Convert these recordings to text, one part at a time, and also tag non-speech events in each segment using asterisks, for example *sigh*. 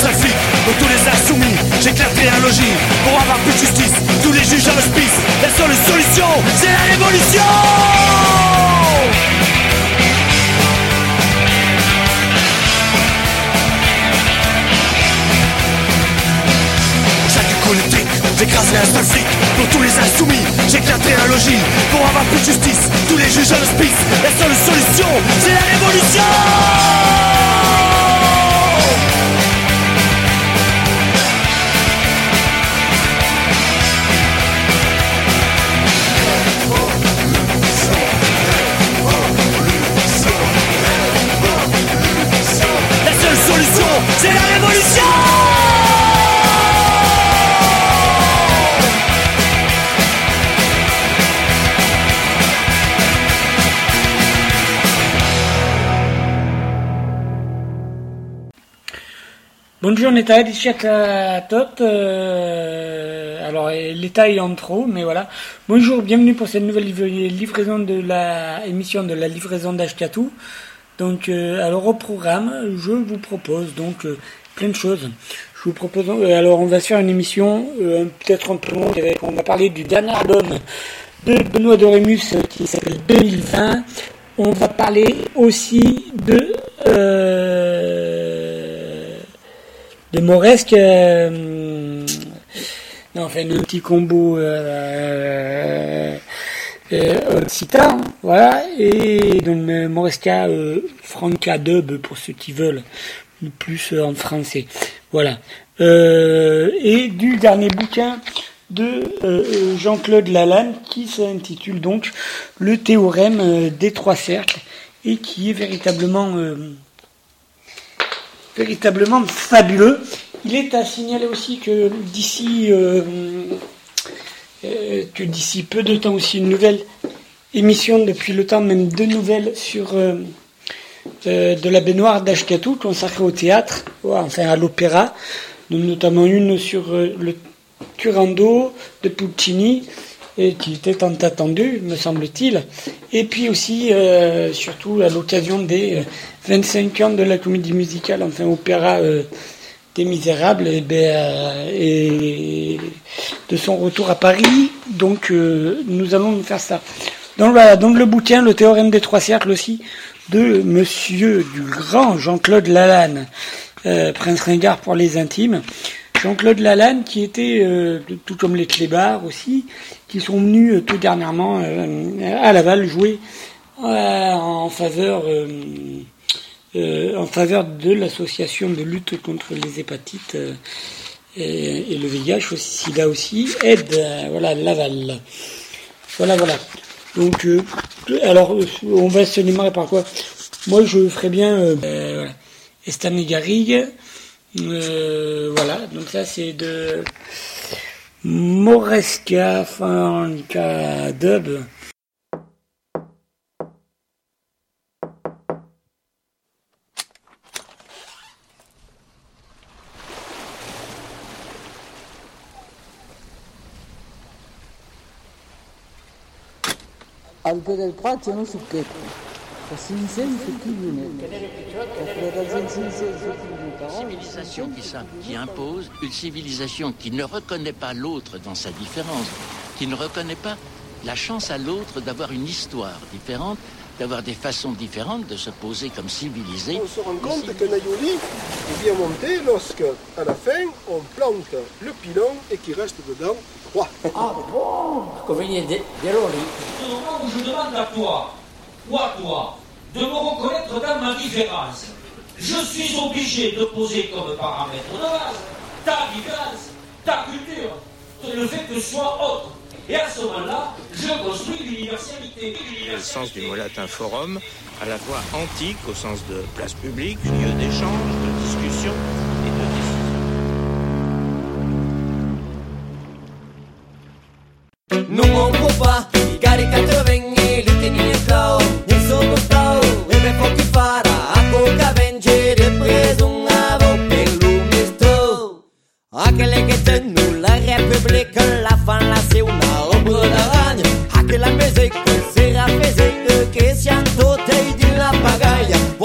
seul flic Pour tous les insoumis, j'éclaterai un logis Pour avoir plus de justice, tous les juges à l'hospice. La seule solution, c'est la révolution! J'écraserai un seul flic Pour tous les insoumis, j'éclaterai un logis Pour avoir plus de justice, tous les juges à l'hospice. La seule solution, c'est la révolution c'est la révolution Bonjour Neta, diciat à. Euh, alors l'état est en trop, mais voilà. Bonjour, bienvenue pour cette nouvelle livraison de la émission de la livraison d'Ashkatou. Donc euh, alors au programme, je vous propose donc euh, plein de choses. Je vous propose euh, alors on va se faire une émission peut-être un peu longue avec on va parler du dernier album de Benoît Dorémus qui s'appelle 2020. On va parler aussi de de Moresque. non, enfin, un petit combo occitan, voilà, et donc euh, Moresca euh, Franca Dub pour ceux qui veulent, plus euh, en français, voilà. Euh, et du dernier bouquin de euh, Jean-Claude Lalanne qui s'intitule donc Le théorème euh, des trois cercles et qui est véritablement euh, véritablement fabuleux. Il est à signaler aussi que d'ici euh, euh, que d'ici peu de temps aussi une nouvelle émission depuis le temps même deux nouvelles sur euh, de la baignoire d'Ashkatou consacrée au théâtre, enfin à l'opéra, notamment une sur euh, le Turando de Puccini qui était tant attendu, me semble-t-il. Et puis aussi, euh, surtout à l'occasion des euh, 25 ans de la comédie musicale, enfin opéra des Misérables, et, ben, euh, et de son retour à Paris. Donc euh, nous allons nous faire ça. Donc voilà, donc le bouquin, le théorème des trois cercles aussi, de monsieur du grand Jean-Claude Lalanne, euh, Prince Ringard pour les intimes. Jean-Claude Lalanne, qui était, tout comme les Clébards aussi, qui sont venus tout dernièrement à Laval jouer en faveur euh, en faveur de l'association de lutte contre les hépatites euh, et, et le VIH aussi, SIDA aussi, aide, euh, voilà, Laval. Voilà, voilà. Donc, euh, alors, on va se démarrer par quoi? Moi, je ferais bien euh, voilà. Garrigue. Voilà, donc ça c'est de Moresca Fanca Dub. Senso civilisation qui impose une civilisation qui ne reconnaît pas l'autre dans sa différence, qui ne reconnaît pas la chance à l'autre d'avoir une histoire différente, d'avoir des façons différentes de se poser comme civilisé. On se rend compte qu'un aioli est bien monté lorsque, à la fin, on plante le pilon et qu'il reste dedans droit. Ah bon? Convenient de, de l'oli. Au moment où je demande à toi, ou à toi, de me reconnaître dans ma différence, je suis obligé de poser comme paramètre de base ta différence, ta culture, le fait que je sois autre. Et à ce moment-là, je construis l'universalité. Le sens du mot latin forum, à la fois antique au sens de place publique, lieu d'échange, de discussion et de décision.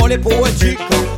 Pagaia, vuole poetica,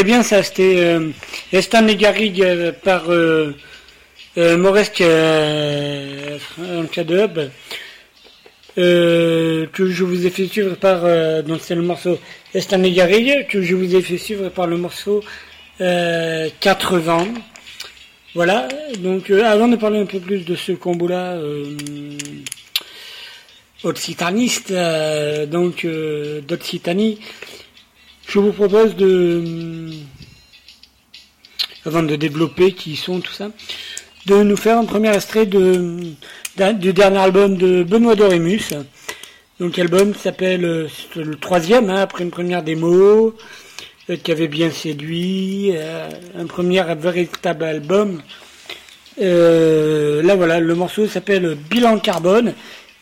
c'était bien ça, c'était euh, Estan et Garrigue euh, par euh, euh, Moresque de Hub, que je vous ai fait suivre par, donc c'est le morceau Estan et que je vous ai fait suivre par le morceau euh, 80. Voilà, donc avant de parler un peu plus de ce combo-là, occitaniste, donc d'Occitanie, je vous propose de, avant de développer qui sont, tout ça, de nous faire un premier extrait du dernier album de Benoît Dorémus. Donc l'album s'appelle, euh, le troisième, hein, après une première démo, euh, qui avait bien séduit, euh, un premier véritable album. Euh, là voilà, le morceau s'appelle Bilan Carbone,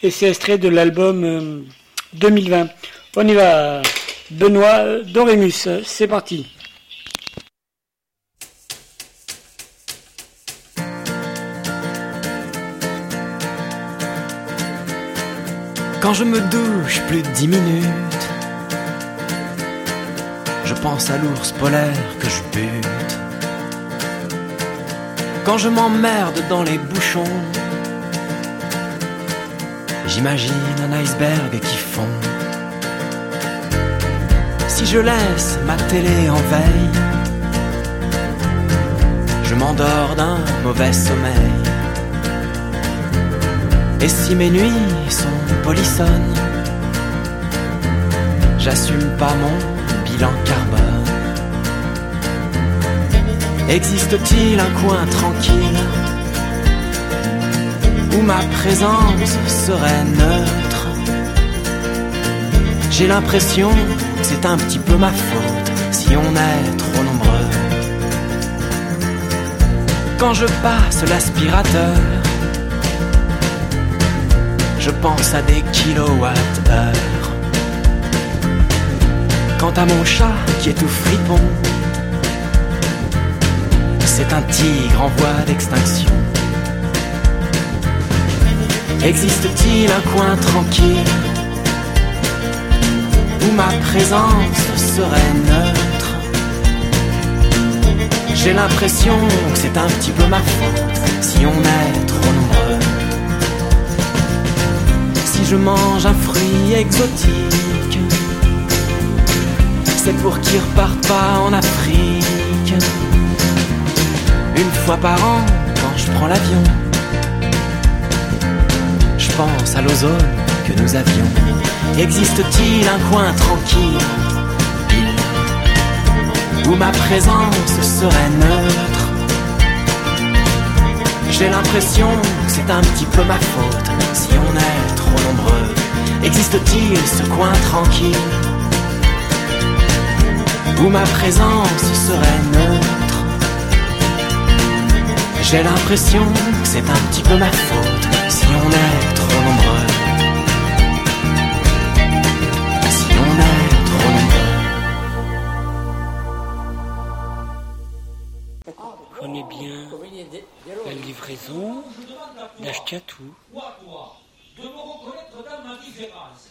et c'est extrait de l'album euh, 2020. On y va, Benoît Dorémus, c'est parti. Quand je me douche plus de dix minutes, je pense à l'ours polaire que je bute. Quand je m'emmerde dans les bouchons, j'imagine un iceberg qui fond. Si je laisse ma télé en veille, je m'endors d'un mauvais sommeil. Et si mes nuits sont polissonnes, j'assume pas mon bilan carbone. Existe-t-il un coin tranquille où ma présence serait neutre? J'ai l'impression c'est un petit peu ma faute si on est trop nombreux. Quand je passe l'aspirateur, je pense à des kilowatts-heure. Quant à mon chat qui est tout fripon, c'est un tigre en voie d'extinction. Existe-t-il un coin tranquille ma présence serait neutre J'ai l'impression que c'est un petit peu ma faute si on est trop nombreux. Si je mange un fruit exotique, c'est pour qu'il reparte pas en Afrique. Une fois par an, quand je prends l'avion, je pense à l'ozone que nous avions. Existe-t-il un coin tranquille où ma présence serait neutre J'ai l'impression que c'est un petit peu ma faute si on est trop nombreux. Existe-t-il ce coin tranquille où ma présence serait neutre j'ai l'impression que c'est un petit peu ma faute si on est trop nombreux. Livraison d'Ashkatou. Moi, toi, de me reconnaître dans ma différence.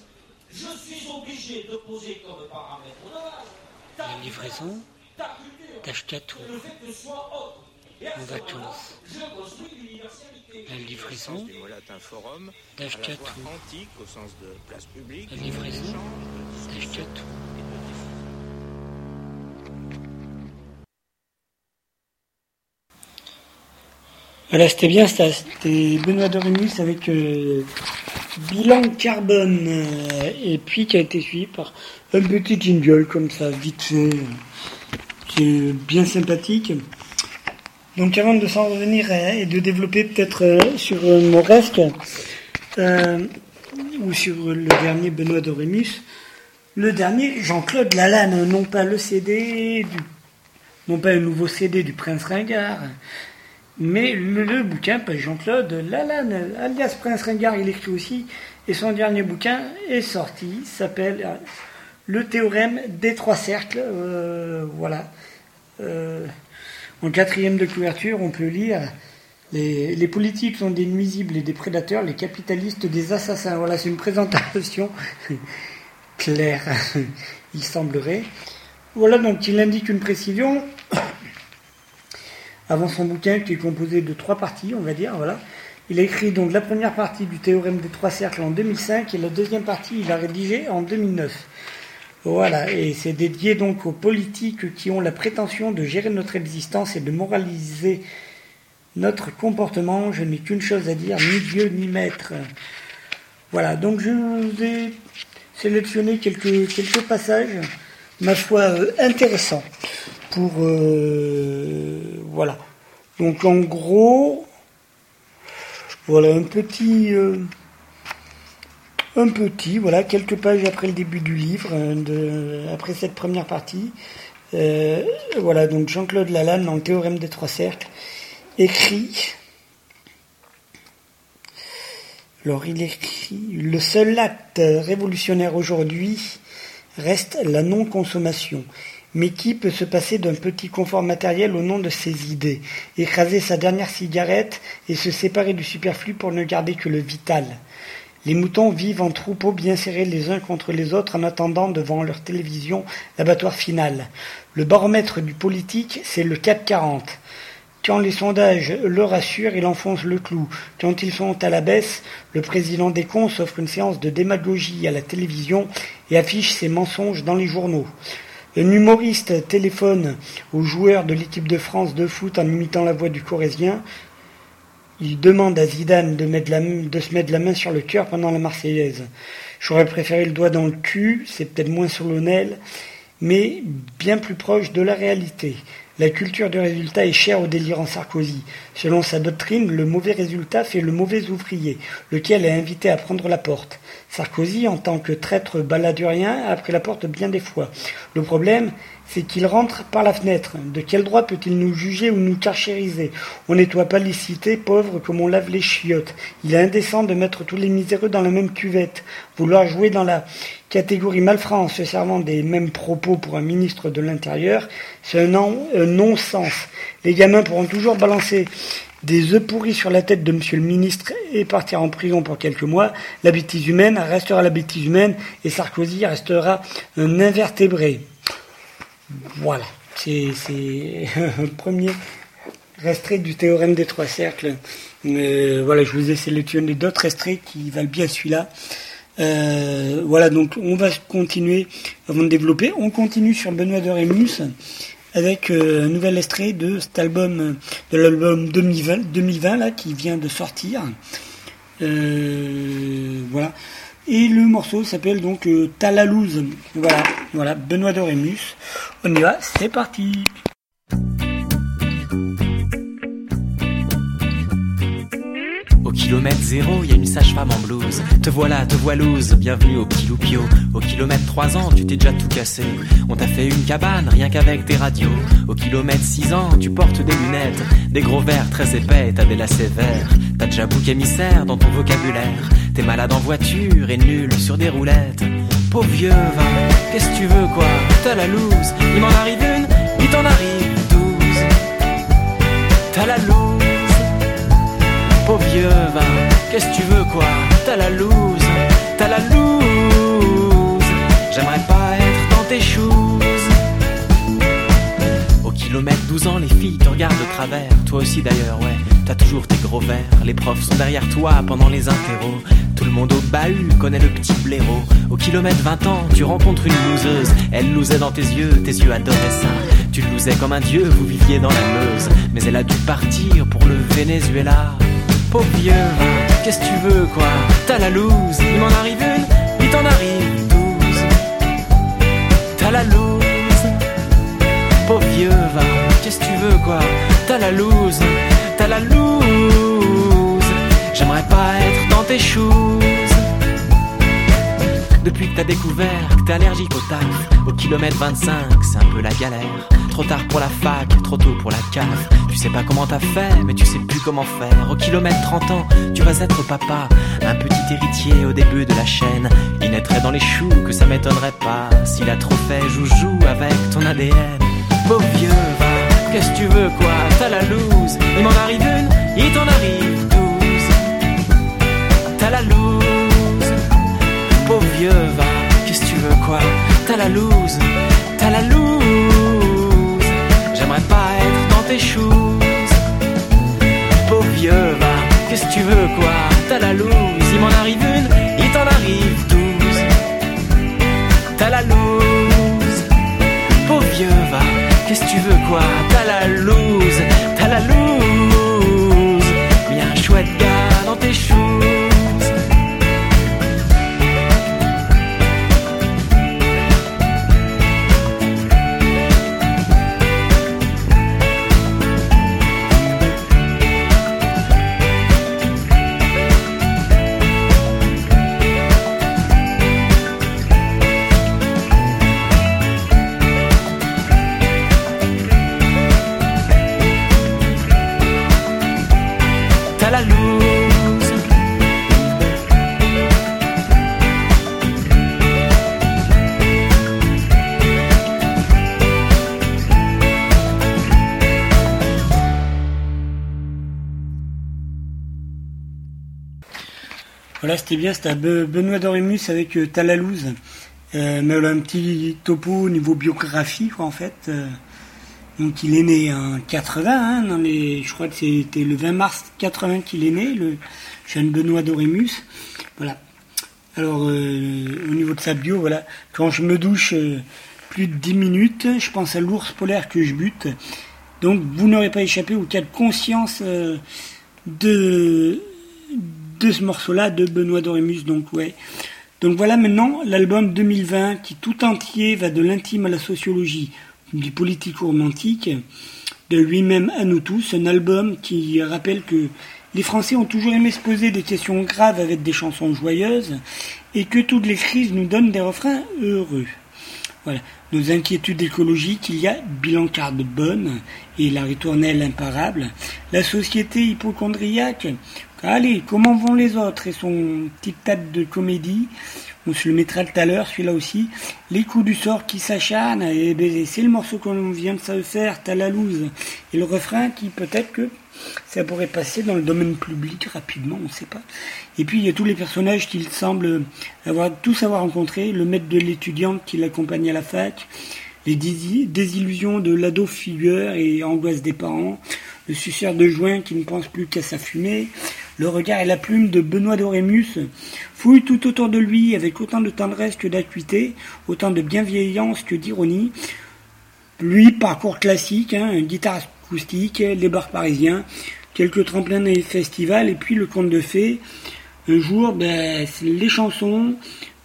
Je suis obligé de poser comme paramètre de base ta La livraison ta culture, d'Ashkatou le fait que ce soit autre. Voilà, c'était bien ça. C'était Benoît Dorémus avec euh, bilan carbone. euh, et puis qui a été suivi par un petit jingle comme ça, vite fait. qui est bien sympathique. Donc avant de s'en revenir euh, et de développer peut-être sur Mauresque, euh, ou sur le dernier Benoît Dorémus, le dernier Jean-Claude Lalanne, non pas le CD du non pas un nouveau CD du Prince Ringard, mais le, le bouquin Jean-Claude Lalanne, alias Prince Ringard, il écrit aussi, et son dernier bouquin est sorti, s'appelle euh, Le théorème des trois cercles. euh, voilà. Euh, en quatrième de couverture, on peut lire les politiques sont des nuisibles et des prédateurs, les capitalistes des assassins. Voilà, c'est une présentation *laughs* claire, *laughs* il semblerait. Voilà, donc il indique une précision avant son bouquin qui est composé de trois parties, on va dire. Voilà. Il a écrit donc la première partie du théorème des trois cercles en 2005 et la deuxième partie il a rédigé en 2009. Voilà, et c'est dédié donc aux politiques qui ont la prétention de gérer notre existence et de moraliser notre comportement. Je n'ai qu'une chose à dire, ni Dieu ni maître. Voilà, donc je vous ai sélectionné quelques, quelques passages, ma foi, euh, intéressants euh, voilà. Donc en gros, voilà un petit... euh, un petit, voilà, quelques pages après le début du livre, de, après cette première partie. Euh, voilà, donc Jean-Claude Lalanne, dans le théorème des trois cercles, écrit. Alors il écrit Le seul acte révolutionnaire aujourd'hui reste la non-consommation. Mais qui peut se passer d'un petit confort matériel au nom de ses idées? Écraser sa dernière cigarette et se séparer du superflu pour ne garder que le vital. Les moutons vivent en troupeaux bien serrés les uns contre les autres en attendant devant leur télévision l'abattoir final. Le baromètre du politique, c'est le 440. Quand les sondages le rassurent, il enfonce le clou. Quand ils sont à la baisse, le président des cons s'offre une séance de démagogie à la télévision et affiche ses mensonges dans les journaux. Un humoriste téléphone aux joueurs de l'équipe de France de foot en imitant la voix du Corésien. Il demande à Zidane de, mettre de se mettre la main sur le cœur pendant la Marseillaise. J'aurais préféré le doigt dans le cul, c'est peut-être moins solennel, mais bien plus proche de la réalité. La culture du résultat est chère au délirant Sarkozy. Selon sa doctrine, le mauvais résultat fait le mauvais ouvrier, lequel est invité à prendre la porte. Sarkozy, en tant que traître baladurien, a pris la porte bien des fois. Le problème, c'est qu'il rentre par la fenêtre. De quel droit peut-il nous juger ou nous carchériser? On nettoie pas les cités pauvres comme on lave les chiottes. Il est indécent de mettre tous les miséreux dans la même cuvette. Vouloir jouer dans la catégorie malfrat en se servant des mêmes propos pour un ministre de l'Intérieur, c'est un, non-sens. Les gamins pourront toujours balancer des œufs pourris sur la tête de monsieur le ministre et partir en prison pour quelques mois. La bêtise humaine restera la bêtise humaine et Sarkozy restera un invertébré. Voilà, c'est *laughs* un premier restrait du théorème des trois cercles. Mais voilà, je vous ai sélectionné d'autres restraits qui valent bien celui-là. Euh, voilà, donc on va continuer avant de développer. On continue sur Benoît de Rémus avec euh, un nouvel extrait de cet album, de l'album 2020, 2020 là, qui vient de sortir. Euh, voilà. Et le morceau s'appelle donc Talalouse. Voilà, voilà, Benoît Dorémus. On y va, c'est parti. Kilomètre zéro, y a une sage-femme en blouse. Te voilà, te voilouse, bienvenue au Kiloupio. Au kilomètre 3 ans, tu t'es déjà tout cassé. On t'a fait une cabane, rien qu'avec tes radios. Au kilomètre 6 ans, tu portes des lunettes, des gros verres très épais, t'as des lacets verts. T'as déjà bouc émissaire dans ton vocabulaire. T'es malade en voiture et nul sur des roulettes. Pauvre vieux, va, qu'est-ce que tu veux quoi? T'as la loose, il m'en arrive une, il t'en arrive douze. T'as la loose pauvre vieux, va, qu'est-ce que tu veux quoi? T'as la loose, t'as la loose. J'aimerais pas être dans tes choses. Au kilomètre 12 ans, les filles te regardent de travers. Toi aussi d'ailleurs, ouais, t'as toujours tes gros verres. Les profs sont derrière toi pendant les interros. Tout le monde au bahut connaît le petit blaireau. Au kilomètre 20 ans, tu rencontres une loseuse. Elle lousait dans tes yeux, tes yeux adoraient ça. Tu lousais comme un dieu, vous viviez dans la Meuse. Mais elle a dû partir pour le Venezuela. Pauvre vieux, qu'est-ce que tu veux quoi? T'as la loose, il m'en arrive une, il t'en arrive douze. T'as la loose, pauvre vieux, va, qu'est-ce que tu veux quoi? T'as la loose, t'as la loose. J'aimerais pas être dans tes choses. Depuis que t'as découvert que t'es allergique au taf, au kilomètre 25, c'est un peu la galère. Trop tard pour la fac, trop tôt pour la cave. Tu sais pas comment t'as fait, mais tu sais plus comment faire. Au kilomètre 30 ans, tu vas être papa, un petit héritier au début de la chaîne. Il naîtrait dans les choux, que ça m'étonnerait pas. S'il a trop fait joujou avec ton ADN. Beau vieux, va, qu'est-ce que tu veux quoi? T'as la loose, il m'en arrive une, il t'en arrive douze. T'as la loose pauvre vieux, va, qu'est-ce que tu veux quoi? T'as la loose, t'as la loose. J'aimerais pas être dans tes choses. Pauvre vieux, va, qu'est-ce que tu veux quoi? T'as la loose, il m'en arrive une, il t'en arrive douze. T'as la loose, pauvre vieux, va, qu'est-ce que tu veux quoi? C'était bien, c'était Be- Benoît Dorémus avec euh, Talalouse. Euh, mais voilà, un petit topo au niveau biographie, quoi, en fait. Euh, donc il est né en 80, hein, dans les, je crois que c'était le 20 mars 80 qu'il est né, le jeune Benoît Dorémus. Voilà. Alors, au niveau de sa bio, voilà, quand je me douche plus de 10 minutes, je pense à l'ours polaire que je bute. Donc, vous n'aurez pas échappé au cas de conscience de, de ce morceau-là de Benoît Dorémus. Donc, ouais. Donc voilà maintenant l'album 2020 qui tout entier va de l'intime à la sociologie, du politico-romantique, de lui-même à nous tous. Un album qui rappelle que les Français ont toujours aimé se poser des questions graves avec des chansons joyeuses et que toutes les crises nous donnent des refrains heureux. Voilà. Nos inquiétudes écologiques, il y a bilan carbone et la ritournelle imparable. La société hypochondriaque, allez, comment vont les autres et son petit tas de comédie. On se le mettra tout à l'heure, celui-là aussi. Les coups du sort qui s'acharnent, et ben, c'est le morceau qu'on vient de se faire, t'as. Et le refrain qui peut-être que ça pourrait passer dans le domaine public rapidement, on ne sait pas. Et puis il y a tous les personnages qu'il semble avoir tous avoir rencontrés, le maître de l'étudiante qui l'accompagne à la fac, les désillusions de l'ado figure et angoisse des parents, le suceur de joint qui ne pense plus qu'à sa fumée, le regard et la plume de Benoît Dorémus fouillent tout autour de lui avec autant de tendresse que d'acuité, autant de bienveillance que d'ironie. Lui, parcours classique, hein, guitare acoustique, les bars parisiens, quelques tremplins et festivals, et puis le conte de fées. Un jour, ben, les chansons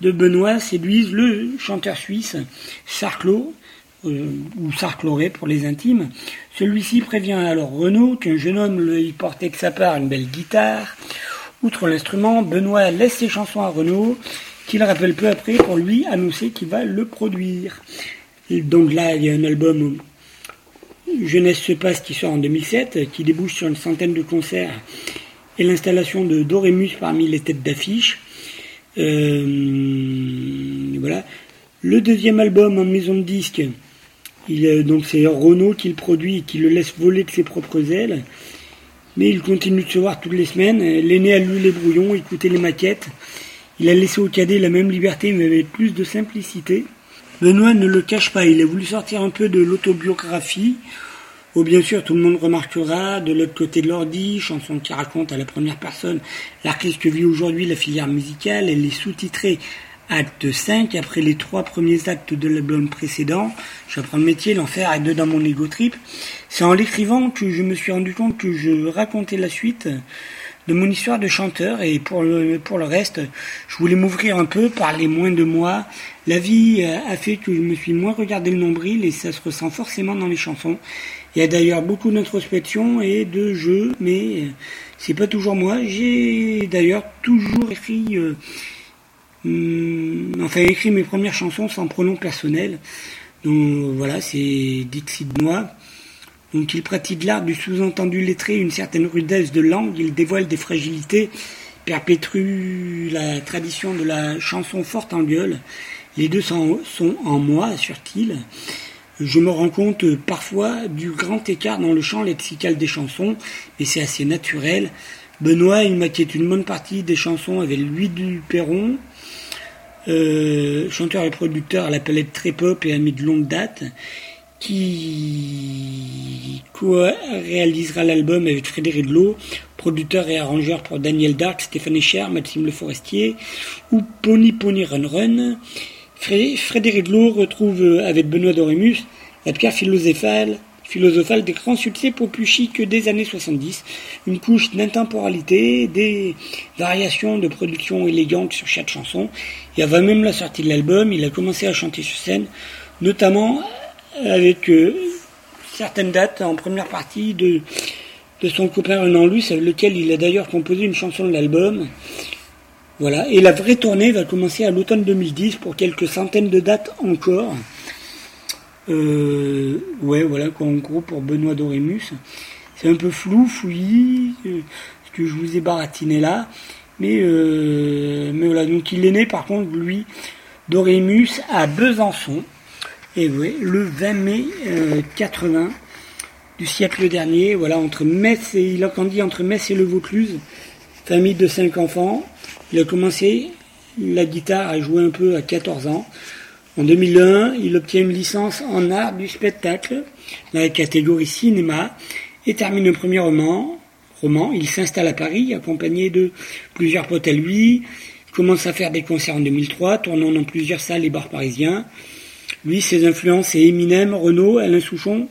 de Benoît séduisent le chanteur suisse Sarclo, euh, ou Sarcloré pour les intimes. Celui-ci prévient alors Renaud qu'un jeune homme lui portait que sa part une belle guitare. Outre l'instrument, Benoît laisse ses chansons à Renaud, qu'il rappelle peu après pour lui annoncer qu'il va le produire. Donc là, il y a un album Jeunesse se passe qui sort en 2007, qui débouche sur une centaine de concerts et l'installation de Dorémus parmi les têtes d'affiche. Euh, voilà. Le deuxième album en maison de disque, donc c'est Renault qui le produit et qui le laisse voler de ses propres ailes. Mais il continue de se voir toutes les semaines. L'aîné a lu les brouillons, écouté les maquettes. Il a laissé au cadet la même liberté mais avec plus de simplicité. Benoît ne le cache pas, il a voulu sortir un peu de l'autobiographie, où bien sûr tout le monde remarquera de l'autre côté de l'ordi, chanson qui raconte à la première personne la crise que vit aujourd'hui la filière musicale, elle est sous-titrée acte 5, après les trois premiers actes de l'album précédent, j'apprends le métier, l'enfer est dedans mon ego trip. C'est en l'écrivant que je me suis rendu compte que je racontais la suite de mon histoire de chanteur et pour le, pour le reste, je voulais m'ouvrir un peu, parler moins de moi. La vie a fait que je me suis moins regardé le nombril et ça se ressent forcément dans les chansons. Il y a d'ailleurs beaucoup d'introspection et de jeu, mais c'est pas toujours moi. J'ai d'ailleurs toujours écrit, hum, enfin écrit mes premières chansons sans pronom personnel. Donc voilà, c'est Dixie de moi. Donc il pratique l'art du sous-entendu lettré, une certaine rudesse de langue, il dévoile des fragilités, perpétue la tradition de la chanson forte en gueule. Les deux sont, en moi, assure-t-il. Je me rends compte parfois du grand écart dans le champ lexical des chansons, mais c'est assez naturel. Benoît, il une bonne partie des chansons avec Louis Duperron, euh, chanteur et producteur à la palette très pop et ami de longue date qui réalisera l'album avec Frédéric Lowe, producteur et arrangeur pour Daniel Dark, Stéphane Echer, Maxime Le Forestier, ou Pony Pony Run Run. Frédéric Lowe retrouve euh, avec Benoît Dorémus la pierre philosophale, philosophale des grands succès que des années 70, une couche d'intemporalité, des variations de production élégantes sur chaque chanson. Et avant même la sortie de l'album, il a commencé à chanter sur scène, notamment avec euh, certaines dates en première partie de, de son copain Renan Luce, avec lequel il a d'ailleurs composé une chanson de l'album. Voilà. Et la vraie tournée va commencer à l'automne 2010 pour quelques centaines de dates encore. Euh, ouais, voilà, en gros pour Benoît Dorémus. C'est un peu flou, fouillis, euh, ce que je vous ai baratiné là. Mais, mais voilà, donc il est né par contre, lui, Dorémus, à Besançon. Et oui, le 20 mai 80 euh, du siècle dernier, voilà, entre Metz et, il a grandi entre Metz et le Vaucluse, famille de cinq enfants. Il a commencé la guitare à jouer un peu à 14 ans. En 2001, il obtient une licence en art du spectacle, la catégorie cinéma, et termine le premier roman. roman. Il s'installe à Paris, accompagné de plusieurs potes à lui. Il commence à faire des concerts en 2003, tournant dans plusieurs salles et bars parisiens. Lui, ses influences, c'est Eminem, Renault, Alain Souchon,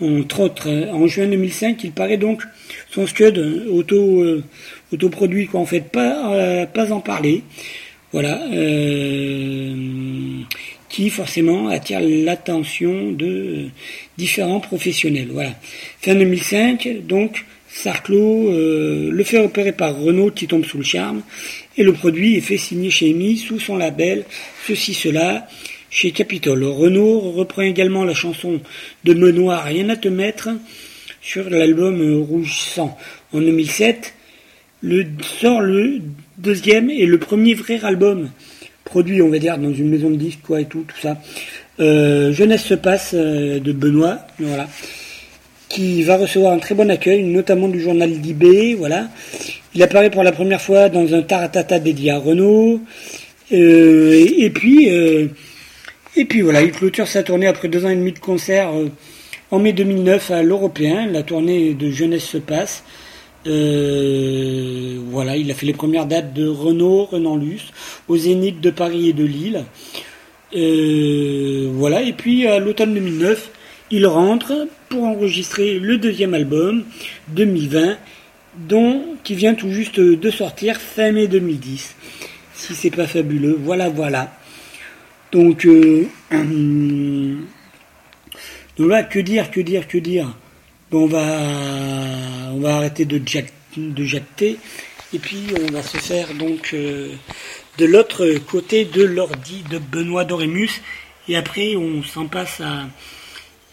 Entre autres, en juin 2005, il paraît donc son Scud auto, euh, autoproduit, quoi, en fait, pas, euh, pas en parler. Voilà. Euh, qui forcément attire l'attention de différents professionnels. Voilà. Fin 2005, donc, Sarclo le fait opérer par Renault qui tombe sous le charme et le produit est fait signer chez EMI sous son label Ceci Cela chez Capitol. Renault reprend également la chanson de Benoît Rien à te mettre sur l'album Rouge Sang. En 2007, le, sort le deuxième et le premier vrai album produit, on va dire, dans une maison de disques, quoi, et tout, tout ça. Euh, Jeunesse se passe euh, de Benoît, voilà, qui va recevoir un très bon accueil, notamment du journal d'IB, voilà. Il apparaît pour la première fois dans un taratata dédié à Renault, euh, et, puis, et puis voilà, il clôture sa tournée après deux ans et demi de concert en mai 2009 à l'Européen. La tournée de Jeunesse se passe. Euh, voilà, il a fait les premières dates de Renault, Renan Luce, au Zénith de Paris et de Lille. Euh, voilà, et puis à l'automne 2009, il rentre pour enregistrer le deuxième album, 2020, dont qui vient tout juste de sortir fin mai 2010. Si c'est pas fabuleux, voilà, voilà. Donc, euh, *clears throat* donc que dire, que dire, que dire? On va, on va arrêter de, de jacter et puis on va se faire donc euh, de l'autre côté de l'ordi de Benoît Dorémus et après on s'en passe à,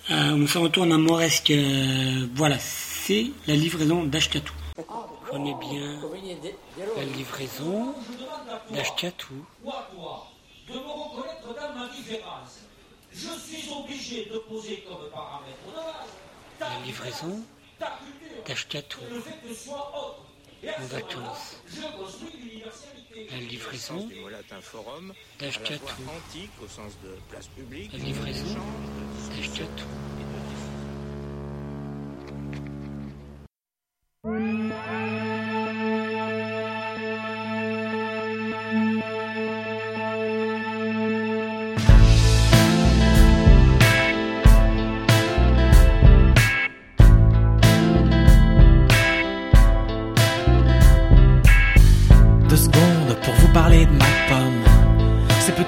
on s'en retourne à Moresque. Euh, voilà, c'est la livraison d'Ashkatou. Prenez bien la livraison d'Ashkatou. De me reconnaître dans ma différence. Je suis obligé de poser comme paramètre la livraison d'Ashkatou en vacances. La livraison d'Ashkatou. La livraison d'Ashkatou.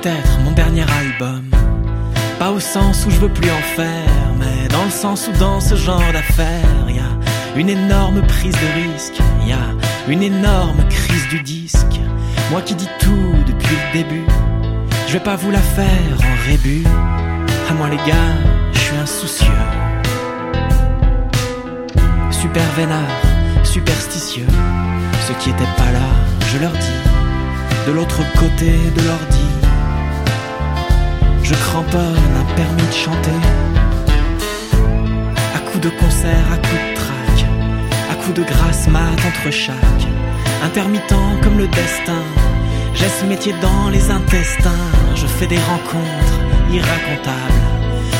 Peut-être mon dernier album. Pas au sens où je veux plus en faire, mais dans le sens où dans ce genre d'affaires, y a une énorme prise de risque, y a une énorme crise du disque. Moi qui dis tout depuis le début, je vais pas vous la faire en rébut. À moi les gars, je suis insoucieux. Super vénard, superstitieux. Ceux qui étaient pas là, je leur dis, de l'autre côté de l'ordi je cramponne un permis de chanter. À coups de concert, à coups de trac, à coups de grâce mat entre chaque. Intermittent comme le destin, j'ai ce métier dans les intestins. Je fais des rencontres irracontables.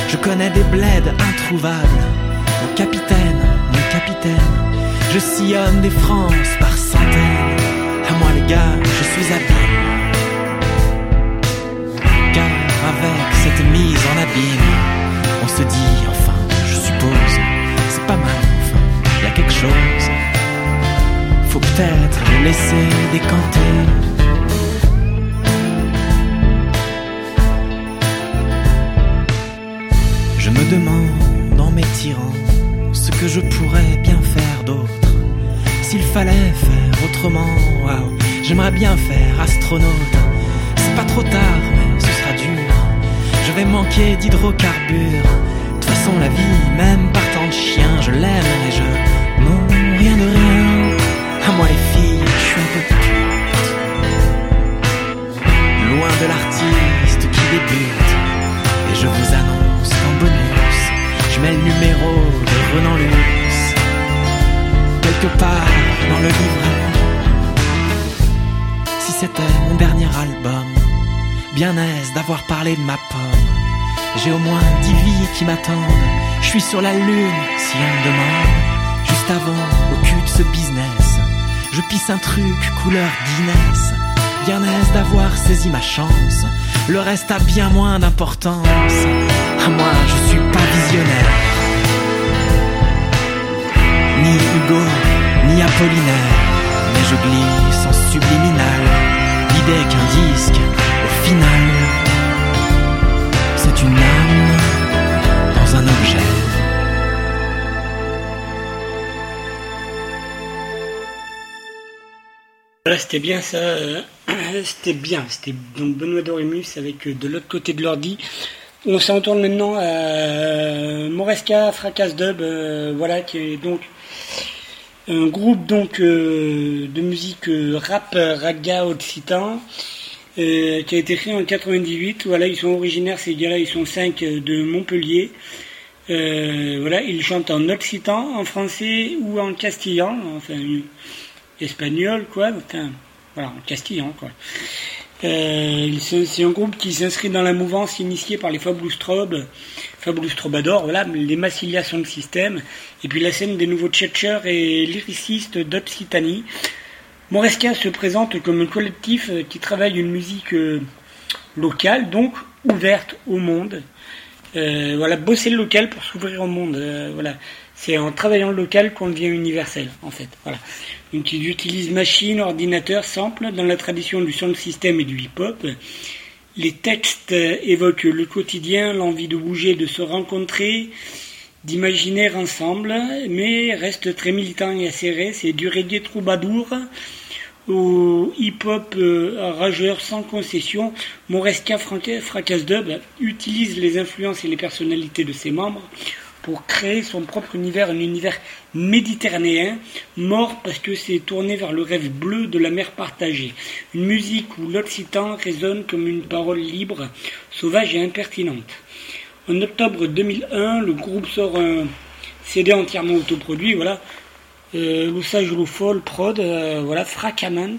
Je connais des bleds introuvables. Mon capitaine, mon capitaine, je sillonne des France par centaines. À moi les gars, je suis habile avec cette mise en abîme. On se dit, enfin, je suppose, c'est pas mal, enfin, y a quelque chose. Faut peut-être le laisser décanter. Je me demande en m'étirant ce que je pourrais bien faire d'autre. S'il fallait faire autrement, waouh, j'aimerais bien faire astronaute. C'est pas trop tard, je vais manquer d'hydrocarbures. De toute façon, la vie, même partant de chien, je l'aime et je. Non, rien de rien. À moi, les filles, je suis un peu. Loin de l'artiste qui débute. Et je vous annonce qu'en bonus, je mets le numéro de Renan Luce. Quelque part dans le livret. Si c'était mon dernier album Bien aise d'avoir parlé de ma pomme. J'ai au moins dix vies qui m'attendent. Je suis sur la lune si on me demande. Juste avant, au cul de ce business, je pisse un truc couleur Guinness. Bien aise d'avoir saisi ma chance. Le reste a bien moins d'importance. À moi, je suis pas visionnaire. Ni Hugo, ni Apollinaire. Mais je glisse en subliminal. L'idée qu'un disque, au final, C'était bien ça. euh, *clears throat* c'était bien. C'était donc Benoît Dorémus avec euh, de l'autre côté de l'ordi. On s'en retourne maintenant à euh, Moresca Fracas Dub, voilà, qui est donc un groupe donc de musique rap raga occitan qui a été créé en 98. Voilà, ils sont originaires, ces gars-là, ils sont cinq de Montpellier. Voilà, ils chantent en occitan, en français ou en castillan, espagnol, quoi. Enfin, voilà, en castillan, quoi. Euh, c'est un groupe qui s'inscrit dans la mouvance initiée par les Fabulous Trobe, Fabulous Troubadours, voilà, les Massilia Sound System, et puis la scène des nouveaux tchatchers et lyricistes d'Occitanie. Moresca se présente comme un collectif euh, qui travaille une musique euh, locale, donc ouverte au monde. Voilà, bosser le local pour s'ouvrir au monde. voilà, c'est en travaillant local qu'on devient universel, en fait. Donc ils utilisent machines, ordinateurs, samples dans la tradition du sound system et du hip-hop. Les textes évoquent le quotidien, l'envie de bouger, de se rencontrer, d'imaginer ensemble, mais restent très militants et acérés. C'est du reggae troubadour au hip-hop euh, rageur sans concession. Moresca Fracas Dub utilise les influences et les personnalités de ses membres pour créer son propre univers, un univers méditerranéen, mort parce que c'est tourné vers le rêve bleu de la mer partagée. Une musique où l'occitan résonne comme une parole libre, sauvage et impertinente. En octobre 2001, le groupe sort un CD entièrement autoproduit, voilà, euh, Angeles Fall Prod, euh, voilà, Fracament.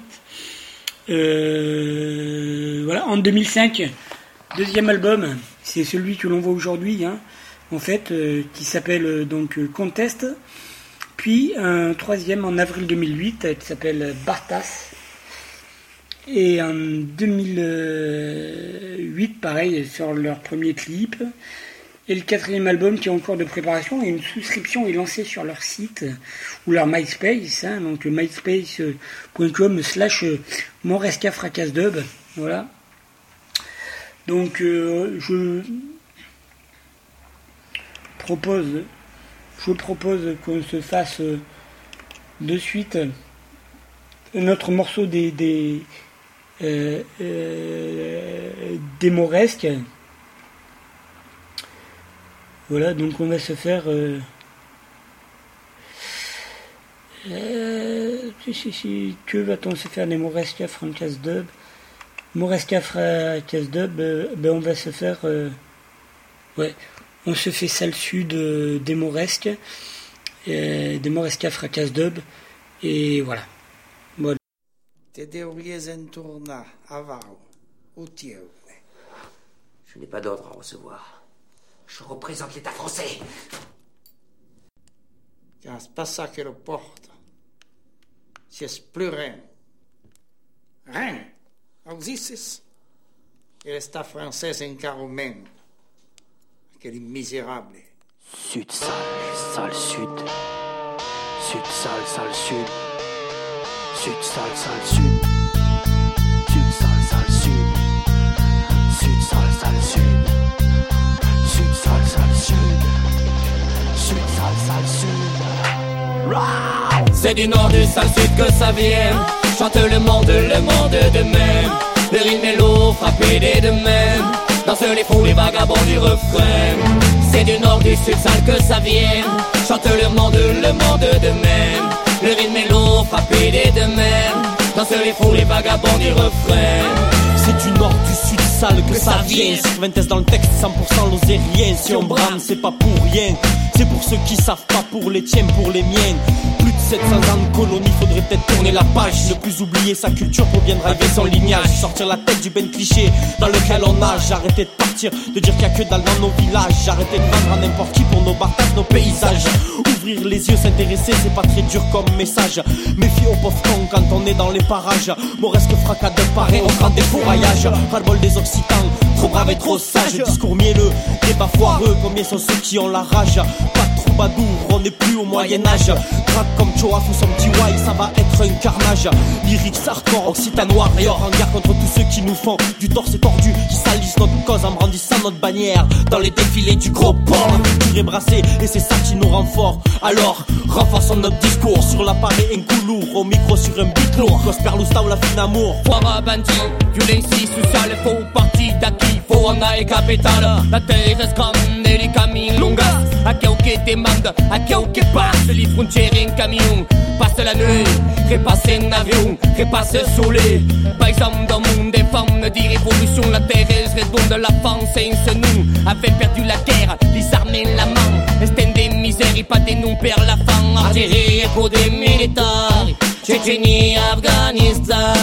Euh, en 2005, deuxième album, c'est celui que l'on voit aujourd'hui, hein, fait, euh, qui s'appelle euh, donc euh, Contest. Puis un troisième en avril 2008 euh, qui s'appelle Bartas. Et en 2008, pareil, sur leur premier clip. Et le quatrième album qui est en cours de préparation et une souscription est lancée sur leur site ou leur MySpace, hein, donc myspace.com slash Moresca Fracas Dub. Voilà. Donc je propose je propose qu'on se fasse euh, de suite un autre morceau des des euh, euh, des Mauresques. Voilà, donc on va se faire. Que va-t-on se faire des Moresca Francas Dub Moresca Fracas Dub, ben on va se faire. ouais, on se fait salle sud euh, des Moresques, euh, des Moresca Fracas Dub, et voilà. Je n'ai pas d'ordre à recevoir. Je représente l'État français. Car c'est pas ça que le porte. C'est plus rien. Rien. Auxisis. Et l'État français encara même. Quel misérable. Sud, sale, sale, sud. Sud, sale, sale, sud. Sud, sale, sale, sud. Sud, sale, sale, sud. Sud, sale, sale, sud. Sud, sale, sale, sud. Sud, sale, sale, sud. C'est du nord du sale sud que ça vient. Chante le monde, le monde de même. Le rythme est lourd, frappé des deux mêmes. Dansent les fous, les vagabonds du refrain. C'est du nord du sud sale que ça vient. Chante le monde, le monde de même. Le rythme est lourd, frappé des deux mêmes. Dansent les fous, les vagabonds du refrain. C'est du nord, du sud sale que ça vient. Cervantes dans le texte, 100% l'osérien. Si on brame, c'est pas pour rien. C'est pour ceux qui savent pas, pour les tiens, pour les miennes. Plus de 700 ans de colonie, faudrait peut-être tourner la page. Ne plus oublier sa culture pour bien driver son lignage. Sortir la tête du ben cliché dans lequel on nage. Arrêter de partir, de dire qu'il y a que dalle dans nos villages. Arrêter de vendre à n'importe qui pour nos bartages, nos paysages. Ouvrir les yeux, s'intéresser, c'est pas très dur comme message. Méfier aux pauvres cons quand on est dans les parages. Moresque fracas de pareil, au grand défouraillage. Ras-le-bol des trop brave et trop sage. Discours mielleux, débat foireux, combien sont ceux qui ont la rage? Troubadour, on n'est plus au Moyen-Âge. Drac comme Choaf ou son petit Wai, ça va être un carnage. Lyrique hardcore, occitane warrior, en guerre contre tous ceux qui nous font du torse tordu, qui salissent notre cause en brandissant notre bannière. Dans les défilés du gros port, la culture est brassée et c'est ça qui nous rend fort. Alors, renforçons notre discours sur l'appareil incoulour, au micro sur un beat lourd. Gospel ou la fine amour. Foire bandit, violenza sociale, faux parti d'acquis, faux en e capitale. La terre est grande et les camins quel demande, a quel che passe, les frontières en camion. Passe la nuit, repasse en avion, repasse soleil. Exemple, dans monde des femmes de révolution, la terre est redonde, la France est un nous. Avait perdu la guerre, les armées la main. Estende des misères et pas des noms perd la faim. Artillerie, écho des militaires. Tchétchénie, Afghanistan.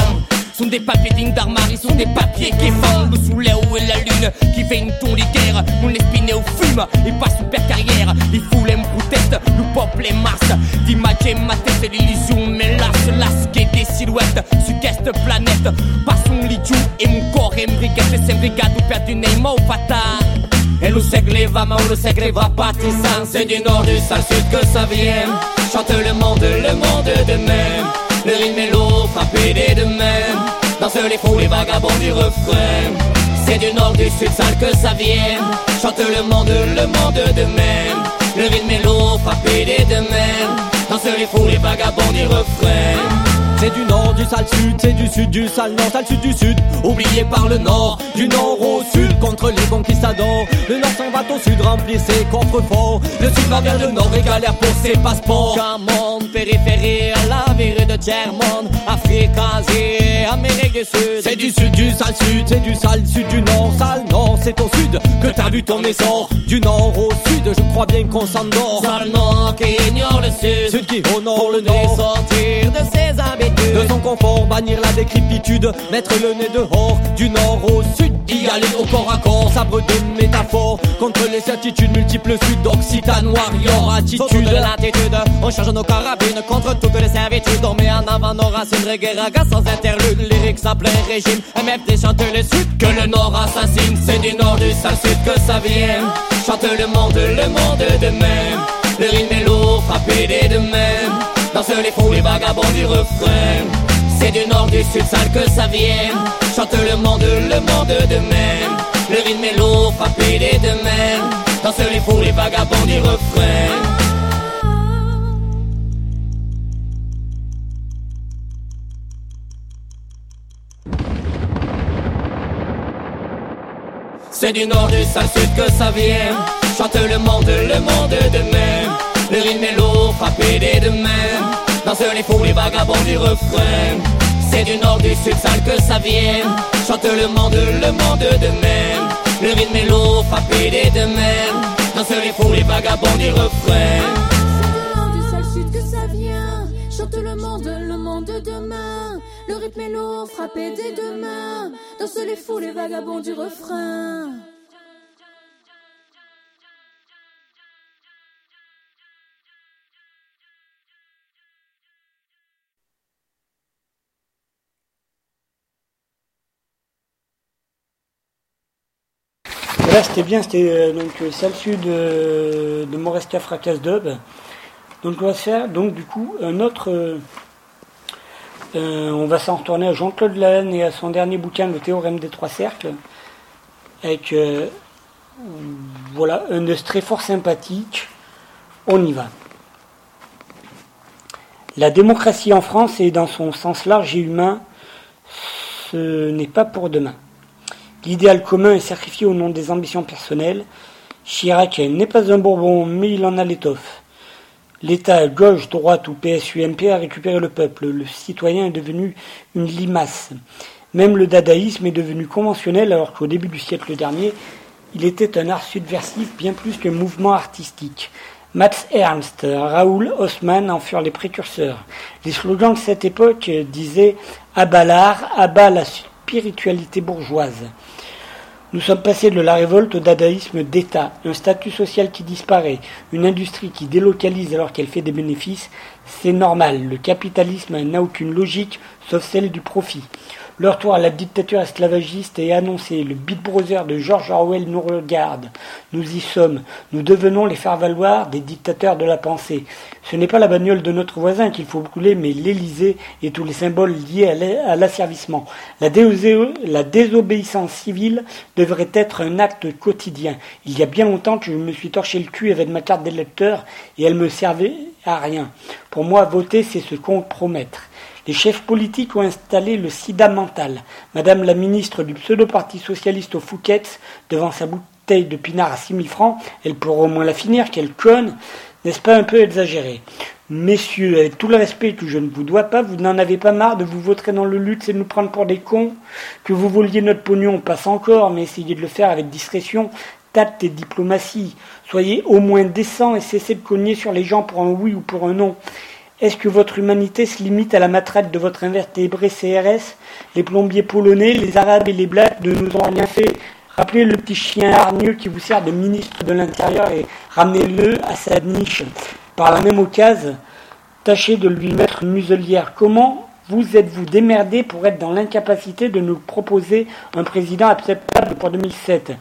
Sont des papiers dignes d'armoire, sont des papiers qui font le soleil et la lune, qui fait une ton les guerres, on l'espine au fume, et pas super carrière, les foules me protestent, le peuple est masse, d'imaginer ma tête, c'est l'illusion, mais là, c'est des silhouettes, sur cette planète, passons l'idiot, et mon corps est brigade, c'est brigade, ou perdu Neymar ou fatal. Et le seigle va mal, le seigle va pâtissant C'est du nord, du sale sud que ça vient. Chante le monde, le monde de même Le rythme et l'eau frappé des deux mêmes Danse les fous, les vagabonds du refrain. C'est du nord, du sud, sale que ça vient Chante le monde, le monde de même. Le rythme et l'eau frappé des deux mêmes Danse les fous, les vagabonds du refrain c'est du nord, du sale sud, c'est du sud, du sale nord, sale sud, du sud. Oublié par le nord, du nord au sud, contre les conquistadors. Le nord s'en va au sud, remplir ses coffres forts. Le sud va vers le nord et galère pour ses passeports. monde périphérie à la virée de tiers-monde. Afrique, Asie, Amérique du Sud. C'est du sud, du sale sud, c'est du sale sud, du nord, sale nord. C'est au sud que t'as vu ton essor. Du nord au sud, je crois bien qu'on s'endort. Sale nord qui ignore le sud. Sud qui honore le nord. sortir de ses habits de son confort, bannir la décrépitude, mettre le nez dehors, du nord au sud, y aller au corps à corps, sabre de métaphore, contre les certitudes multiples sud, Occitane, warrior, attitude. de l'attitude, on charge nos carabines contre toutes les servitudes, on met en avant nos racines, guerraga sans interlude, lyrics à plein régime, MFT chante le sud, que le nord assassine, c'est du nord du sale sud que ça vient, chante le monde, le monde de même, le rythme est lourd, frappé des deux mêmes. Danse les fous, les vagabonds du refrain. C'est du nord, du sud, sale que ça vienne. Chante le monde, le monde de même Le rythme est lourd, frappé des deux mêmes Danse les fous, les vagabonds du refrain. C'est du nord, du sud que ça vient Chante le monde, le monde de même le rythme est lourd, frappé des deux mêmes Danse les fous, les vagabonds du refrain. C'est du nord, du sud, sale que ça vient. Chante le monde, le monde de même. Le rythme est lourd, frappé des deux mêmes Danse les fous, les vagabonds du refrain. Sud que ça vient. Chante le monde, le monde de demain. Le rythme est lourd, frappé des deux mains. Danse les fous, les vagabonds du refrain C'était bien, c'était euh, donc celle sud de, de Moresca Fracas Dub. Donc, on va faire, donc, du coup, un autre. Euh, euh, on va s'en retourner à Jean-Claude Lahaine et à son dernier bouquin, Le théorème des trois cercles. Avec, voilà, un très fort sympathique. On y va. La démocratie en France est dans son sens large et humain, ce n'est pas pour demain. L'idéal commun est sacrifié au nom des ambitions personnelles. Chirac n'est pas un Bourbon, mais il en a l'étoffe. L'État, gauche, droite ou PSUMP a récupéré le peuple. Le citoyen est devenu une limace. Même le dadaïsme est devenu conventionnel alors qu'au début du siècle dernier, il était un art subversif bien plus qu'un mouvement artistique. Mats Ernst, Raoul Haussmann en furent les précurseurs. Les slogans de cette époque disaient Abat l'art, abat la spiritualité bourgeoise. Nous sommes passés de la révolte au dadaïsme d'État, un statut social qui disparaît, une industrie qui délocalise alors qu'elle fait des bénéfices. C'est normal, le capitalisme n'a aucune logique sauf celle du profit. Le retour à la dictature esclavagiste est annoncé. Le Big Brother de George Orwell nous regarde. Nous y sommes. Nous devenons les faire-valoir des dictateurs de la pensée. Ce n'est pas la bagnole de notre voisin qu'il faut brûler, mais l'Élysée et tous les symboles liés à l'asservissement. La, la désobéissance civile devrait être un acte quotidien. Il y a bien longtemps que je me suis torché le cul avec ma carte d'électeur et elle me servait à rien. Pour moi, voter, c'est se compromettre. Les chefs politiques ont installé le sida mental. Madame la ministre du pseudo-parti socialiste au Fouquet's, devant sa bouteille de pinard à 6000 francs, elle pourra au moins la finir, quelle conne, n'est-ce pas un peu exagéré? Messieurs, avec tout le respect que je ne vous dois pas, vous n'en avez pas marre de vous voter dans le lutte et de nous prendre pour des cons? Que vous vouliez notre pognon, passe encore, mais essayez de le faire avec discrétion, tact et diplomatie. Soyez au moins décents et cessez de cogner sur les gens pour un oui ou pour un non. Est-ce que votre humanité se limite à la matraque de votre invertébré CRS Les plombiers polonais, les arabes et les blacks ne nous ont rien fait? Rappelez le petit chien hargneux qui vous sert de ministre de l'Intérieur et ramenez-le à sa niche. Par la même occasion, tâchez de lui mettre une muselière. Comment vous êtes-vous démerdé pour être dans l'incapacité de nous proposer un président acceptable pour 2007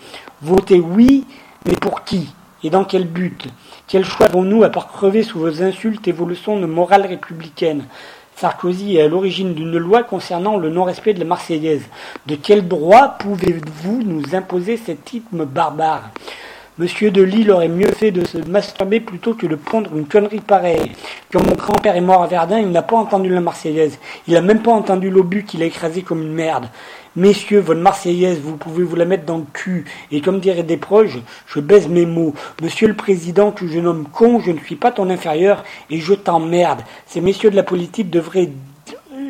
Votez oui, mais pour qui? Et dans quel but? Quel choix avons-nous à part crever sous vos insultes et vos leçons de morale républicaine? Sarkozy est à l'origine d'une loi concernant le non-respect de la Marseillaise. De quel droit pouvez-vous nous imposer cet rythme barbare? Monsieur de Lille aurait mieux fait de se masturber plutôt que de prendre une connerie pareille. Quand mon grand-père est mort à Verdun, il n'a pas entendu la Marseillaise. Il n'a même pas entendu l'obus qu'il a écrasé comme une merde. Messieurs, votre Marseillaise, vous pouvez vous la mettre dans le cul. Et comme dirait des proches, je baise mes mots. Monsieur le Président, que je nomme con, je ne suis pas ton inférieur et je t'emmerde. Ces messieurs de la politique devraient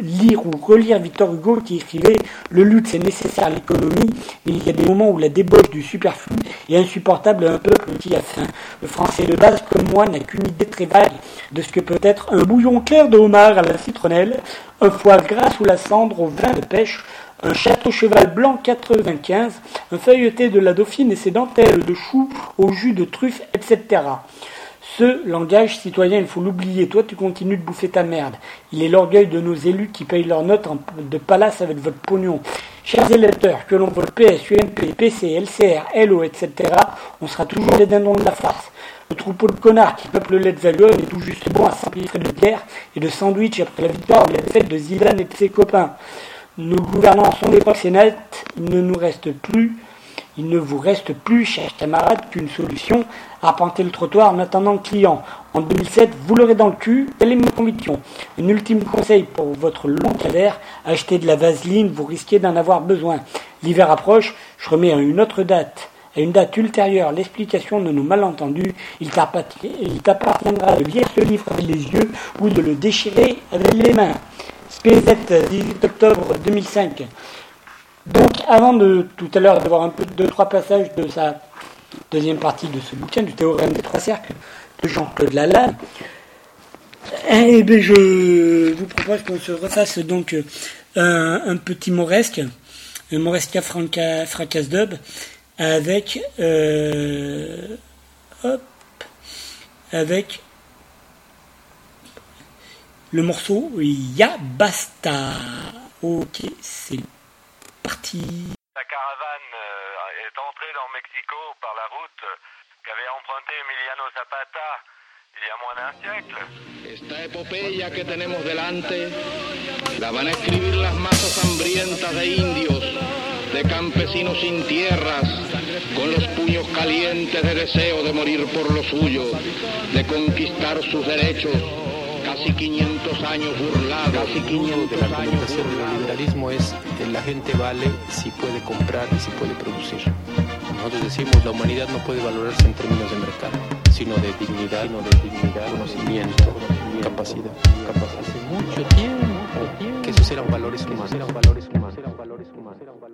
lire ou relire Victor Hugo qui écrivait Le lutte c'est nécessaire à l'économie, mais il y a des moments où la débauche du superflu est insupportable à un peuple qui a faim. Le français de base, comme moi, n'a qu'une idée très vague de ce que peut être un bouillon clair de homard à la citronnelle, un foie gras sous la cendre au vin de pêche, un château cheval blanc 95, un feuilleté de la dauphine et ses dentelles de choux au jus de truffe, etc. Ce langage citoyen, il faut l'oublier. Toi, tu continues de bouffer ta merde. Il est l'orgueil de nos élus qui payent leurs notes de palace avec votre pognon. Chers électeurs, que l'on vote PS, UMP, PC, LCR, LO, etc., on sera toujours les dindons de la farce. Le troupeau de connards qui peuple le Let's est tout juste bon à 5 de bière et de sandwich après la victoire de la défaite de Zidane et de ses copains. Nos gouvernants sont des proxénètes, il ne nous reste plus, il ne vous reste plus, chers camarades, qu'une solution, arpenter le trottoir en attendant le client. En 2007, vous l'aurez dans le cul, telle est ma conviction. Un ultime conseil pour votre long calvaire, achetez de la vaseline, vous risquez d'en avoir besoin. L'hiver approche, je remets à une autre date à une date ultérieure l'explication de nos malentendus, il t'appartiendra de lire ce livre avec les yeux ou de le déchirer avec les mains. PZ, 18 octobre 2005. Donc, avant de tout à l'heure de voir un peu deux, trois passages de sa deuxième partie de ce bouquin, du théorème des trois cercles de Jean-Claude Lalanne, eh bien, je vous propose qu'on se refasse donc un, petit moresque, un moresca franca, fracasse dub, avec, euh, hop, avec le morceau Ya Basta. Ok, c'est parti. La caravane euh, est entrée dans Mexico par la route qu'avait emprunté Emiliano Zapata il y a moins d'un siècle. Esta epopeya que tenemos delante la van a escribir las masas hambrientas de indios, de campesinos sin tierras, con los puños calientes de deseo de morir por lo suyo, de conquistar sus derechos casi 500 años burlado. Casi 500 años burlado. El liberalismo es que la gente vale si puede comprar y si puede producir. Nosotros decimos la humanidad no puede valorarse en términos de mercado, sino de dignidad, sino de dignidad, conocimiento, capacidad. capacidad. Hace mucho tiempo que esos eran valores humanos. Eran valores humanos. Eran valores humanos.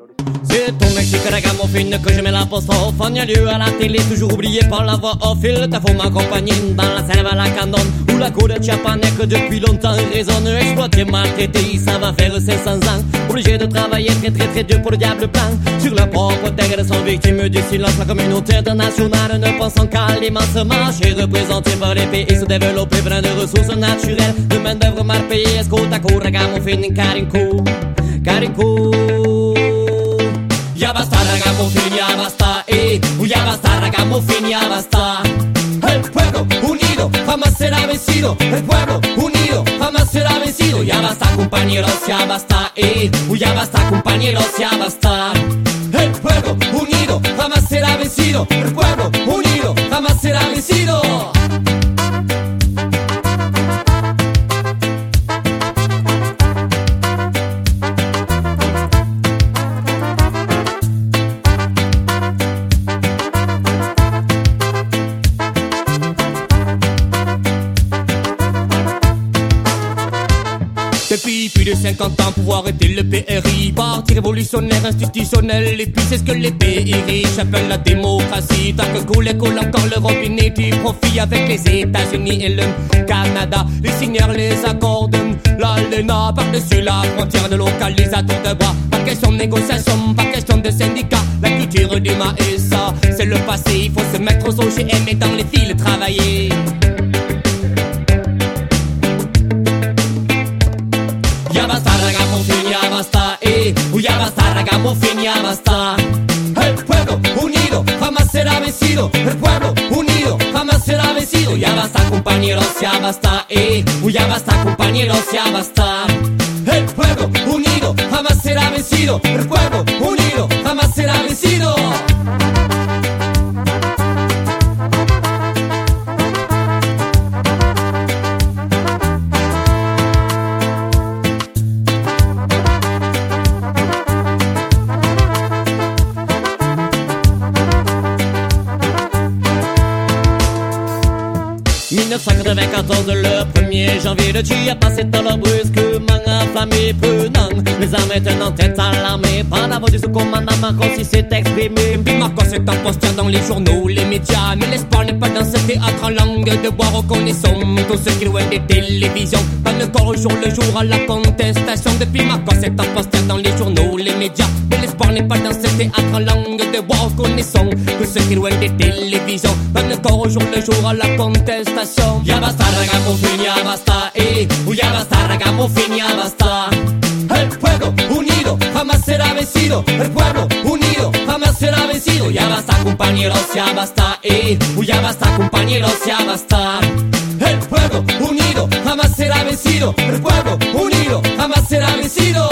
Valores humanos. C'est ton la gamophine que je mets l'apostrophe En a lieu à la télé, toujours oublié par la voix off Il t'a faut m'accompagner dans la selve à la canonne Où la cour de que depuis longtemps résonne Exploité, maltraité, ça va faire 500 ans. Obligé de travailler très très très dur pour le diable blanc Sur la propre terre sont victimes du silence La communauté internationale ne pensant qu'à l'immense marché Représenté par les pays sous-développés plein de ressources naturelles. De main d'œuvre mal payée, escolta, cour, gamophine, carinco Carinco ya basta, eh, ya basta ya basta. El pueblo unido jamás será vencido, el pueblo unido jamás será vencido. Ya basta compañeros, ya basta, eh, ya basta compañeros, ya basta. El pueblo unido jamás será vencido, el pueblo unido jamás será vencido. Depuis plus de 50 ans pour arrêter le PRI Parti révolutionnaire institutionnel Et puis c'est ce que les pays riches appellent la démocratie Tant que coule et coule encore le robinet du profit Avec les États-Unis et le Canada. Les signeurs les accordent L'ALENA par-dessus la frontière de localisateur de bois Pas question de négociation, pas question de syndicat. La culture du Maïsa, c'est le passé Il faut se mettre aux OGM et dans les fils travailler ya basta ragamuffin, ya basta. El pueblo unido jamás será vencido, el pueblo unido jamás será vencido. Ya basta compañeros, ya basta, eh, ya basta compañeros, ya basta. El pueblo unido jamás será vencido, el pueblo unido jamás será vencido. « 1994, le 1er janvier, le tir passé dans le brusquement affamé, prenant les armes étaient en tête à l'armée. Par la voix de ce commandant, Marcos s'est exprimé. Puis Marcos est imposteur dans les journaux, les médias. Mais l'espoir n'est pas dans ce théâtre en langue de bois. Reconnaissons tous ceux qui loin des télévisions. Pas le corps jour le jour à la contestation. Depuis Marcos est imposteur dans les journaux, les médias. Mais l'espoir n'est pas dans ce théâtre en langue de bois. Reconnaissons tous ceux qui loin des télévisions. Pas le corps jour le jour à la contestation. Ya basta ragamuffin, ya basta, eh, ya basta ragamuffin, ya basta. El pueblo unido jamás será vencido, el pueblo unido jamás será vencido. Ya basta compañeros, ya basta, eh, uh, ya basta compañeros, ya basta. El pueblo unido jamás será vencido, el pueblo unido jamás será vencido.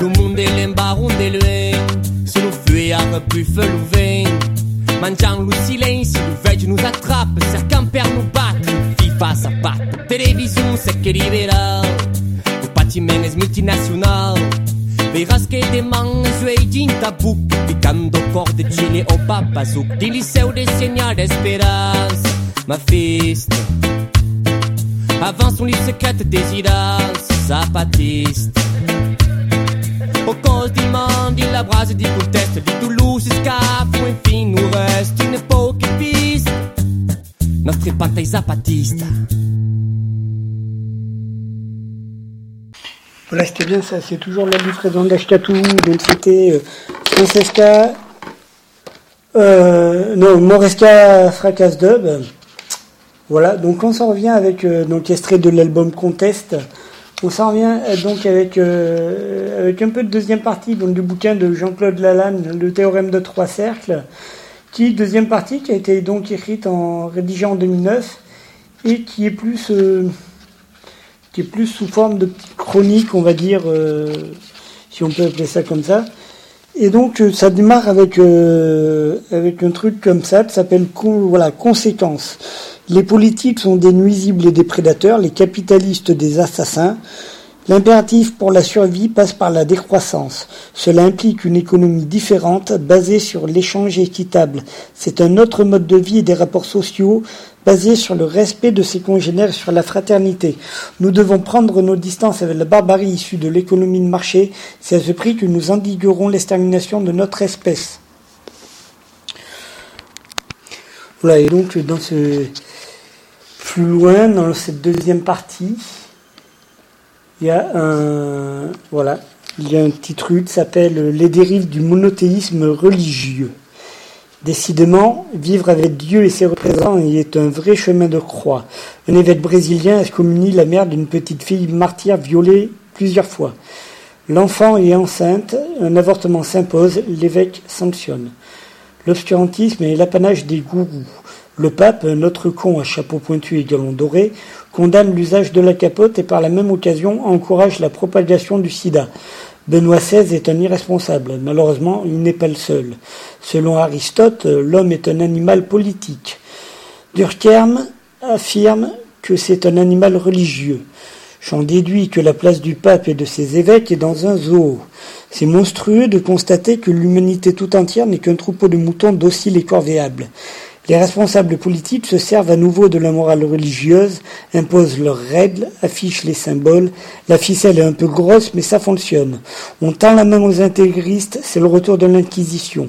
Le monde est l'embarras de loin Se nous fuyons plus feu le vin Mangeant le silence, le veille nous attrape Certains pères nous vie face à patte Télévision c'est que libéral Le bâtiment est multinational. Verás que demande sueidin tabuk Picando corde de chile au papazouk Des lycées des seigneurs d'espérance. Ma fiste. Avance son lit secrète désirance Zapatiste Au cause du il la brase du contest Du Toulouse jusqu'à Fuenfin nous reste une époque piste Notre bataille zapatiste Voilà, c'était bien ça. C'est toujours la livraison d'Ashkatou. Donc c'était euh, Francesca. Euh, non, Moresca Fracas Dub. Voilà, donc on s'en revient avec euh, donc extrait de l'album Contest. On s'en revient euh, donc avec, euh, avec un peu de deuxième partie du bouquin de Jean-Claude Lalanne, Le théorème de trois cercles, qui deuxième partie qui a été donc écrite en rédigée en 2009 et qui est plus euh, qui est plus sous forme de petite chronique, on va dire, si on peut appeler ça comme ça. Et donc euh, ça démarre avec euh, avec un truc comme ça, qui s'appelle voilà conséquences. Les politiques sont des nuisibles et des prédateurs, les capitalistes des assassins. L'impératif pour la survie passe par la décroissance. Cela implique une économie différente, basée sur l'échange équitable. C'est un autre mode de vie et des rapports sociaux basée sur le respect de ses congénères et sur la fraternité. Nous devons prendre nos distances avec la barbarie issue de l'économie de marché. C'est à ce prix que nous endiguerons l'extermination de notre espèce. Voilà, et donc dans ce plus loin, dans cette deuxième partie, il y a un voilà, il y a un petit truc qui s'appelle Les dérives du monothéisme religieux. Décidément, vivre avec Dieu et ses représentants est un vrai chemin de croix. Un évêque brésilien excommunie la mère d'une petite fille martyre violée plusieurs fois. L'enfant est enceinte, un avortement s'impose, l'évêque sanctionne. L'obscurantisme est l'apanage des gourous. Le pape, un autre con à chapeau pointu et galon doré, condamne l'usage de la capote et par la même occasion encourage la propagation du sida. Benoît XVI est un irresponsable. Malheureusement, il n'est pas le seul. Selon Aristote, l'homme est un animal politique. Durkheim affirme que c'est un animal religieux. J'en déduis que la place du pape et de ses évêques est dans un zoo. C'est monstrueux de constater que l'humanité tout entière n'est qu'un troupeau de moutons dociles et corvéables. Les responsables politiques se servent à nouveau de la morale religieuse, imposent leurs règles, affichent les symboles. La ficelle est un peu grosse, mais ça fonctionne. On tend la main aux intégristes, c'est le retour de l'Inquisition.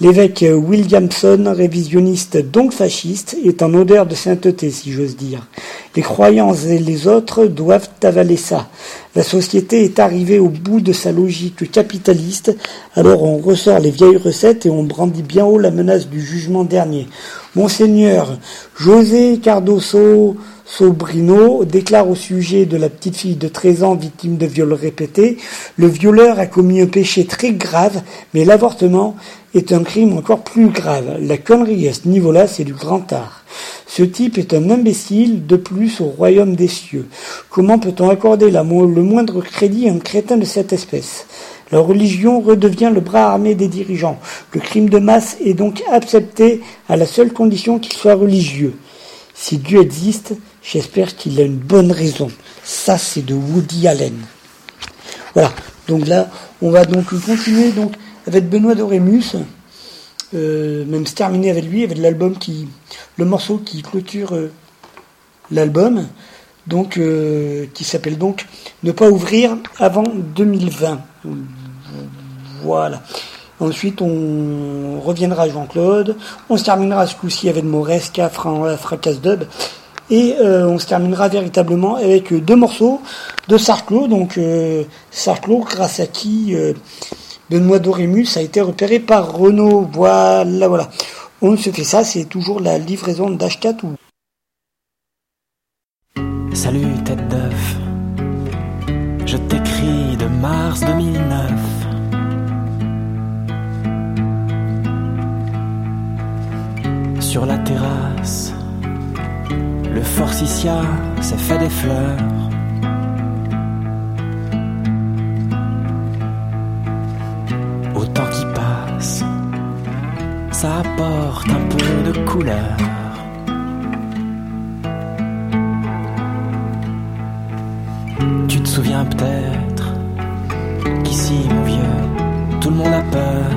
L'évêque Williamson, révisionniste donc fasciste, est en odeur de sainteté, si j'ose dire. Les croyants et les autres doivent avaler ça. La société est arrivée au bout de sa logique capitaliste, alors on ressort les vieilles recettes et on brandit bien haut la menace du jugement dernier. Monseigneur José Cardoso Sobrino déclare au sujet de la petite fille de 13 ans victime de viols répétés, le violeur a commis un péché très grave, mais l'avortement est un crime encore plus grave. La connerie à ce niveau-là, c'est du grand art. Ce type est un imbécile de plus au royaume des cieux. Comment peut-on accorder le moindre crédit à un crétin de cette espèce? La religion redevient le bras armé des dirigeants. Le crime de masse est donc accepté à la seule condition qu'il soit religieux. Si Dieu existe, j'espère qu'il a une bonne raison. Ça, c'est de Woody Allen. Voilà. Donc là, on va donc continuer donc avec Benoît Dorémus, euh, même se terminer avec lui, avec l'album qui, le morceau qui clôture euh, l'album, donc euh, qui s'appelle donc Ne pas ouvrir avant 2020. Voilà. Ensuite, on reviendra à Jean-Claude. On se terminera ce coup-ci avec Moresca, Fracasse Dub. Et on se terminera véritablement avec deux morceaux de Sarclo. Donc, Sarclo, grâce à qui Benoît Dorémus a été repéré par Renault. Voilà, voilà. On se fait ça, c'est toujours la livraison d'H4 ou. Salut tête d'œuf, je t'écris de mars 2009. Sur la terrasse, le forsythia s'est fait des fleurs. Ça apporte un peu de couleur. Tu te souviens peut-être qu'ici, mon vieux, tout le monde a peur.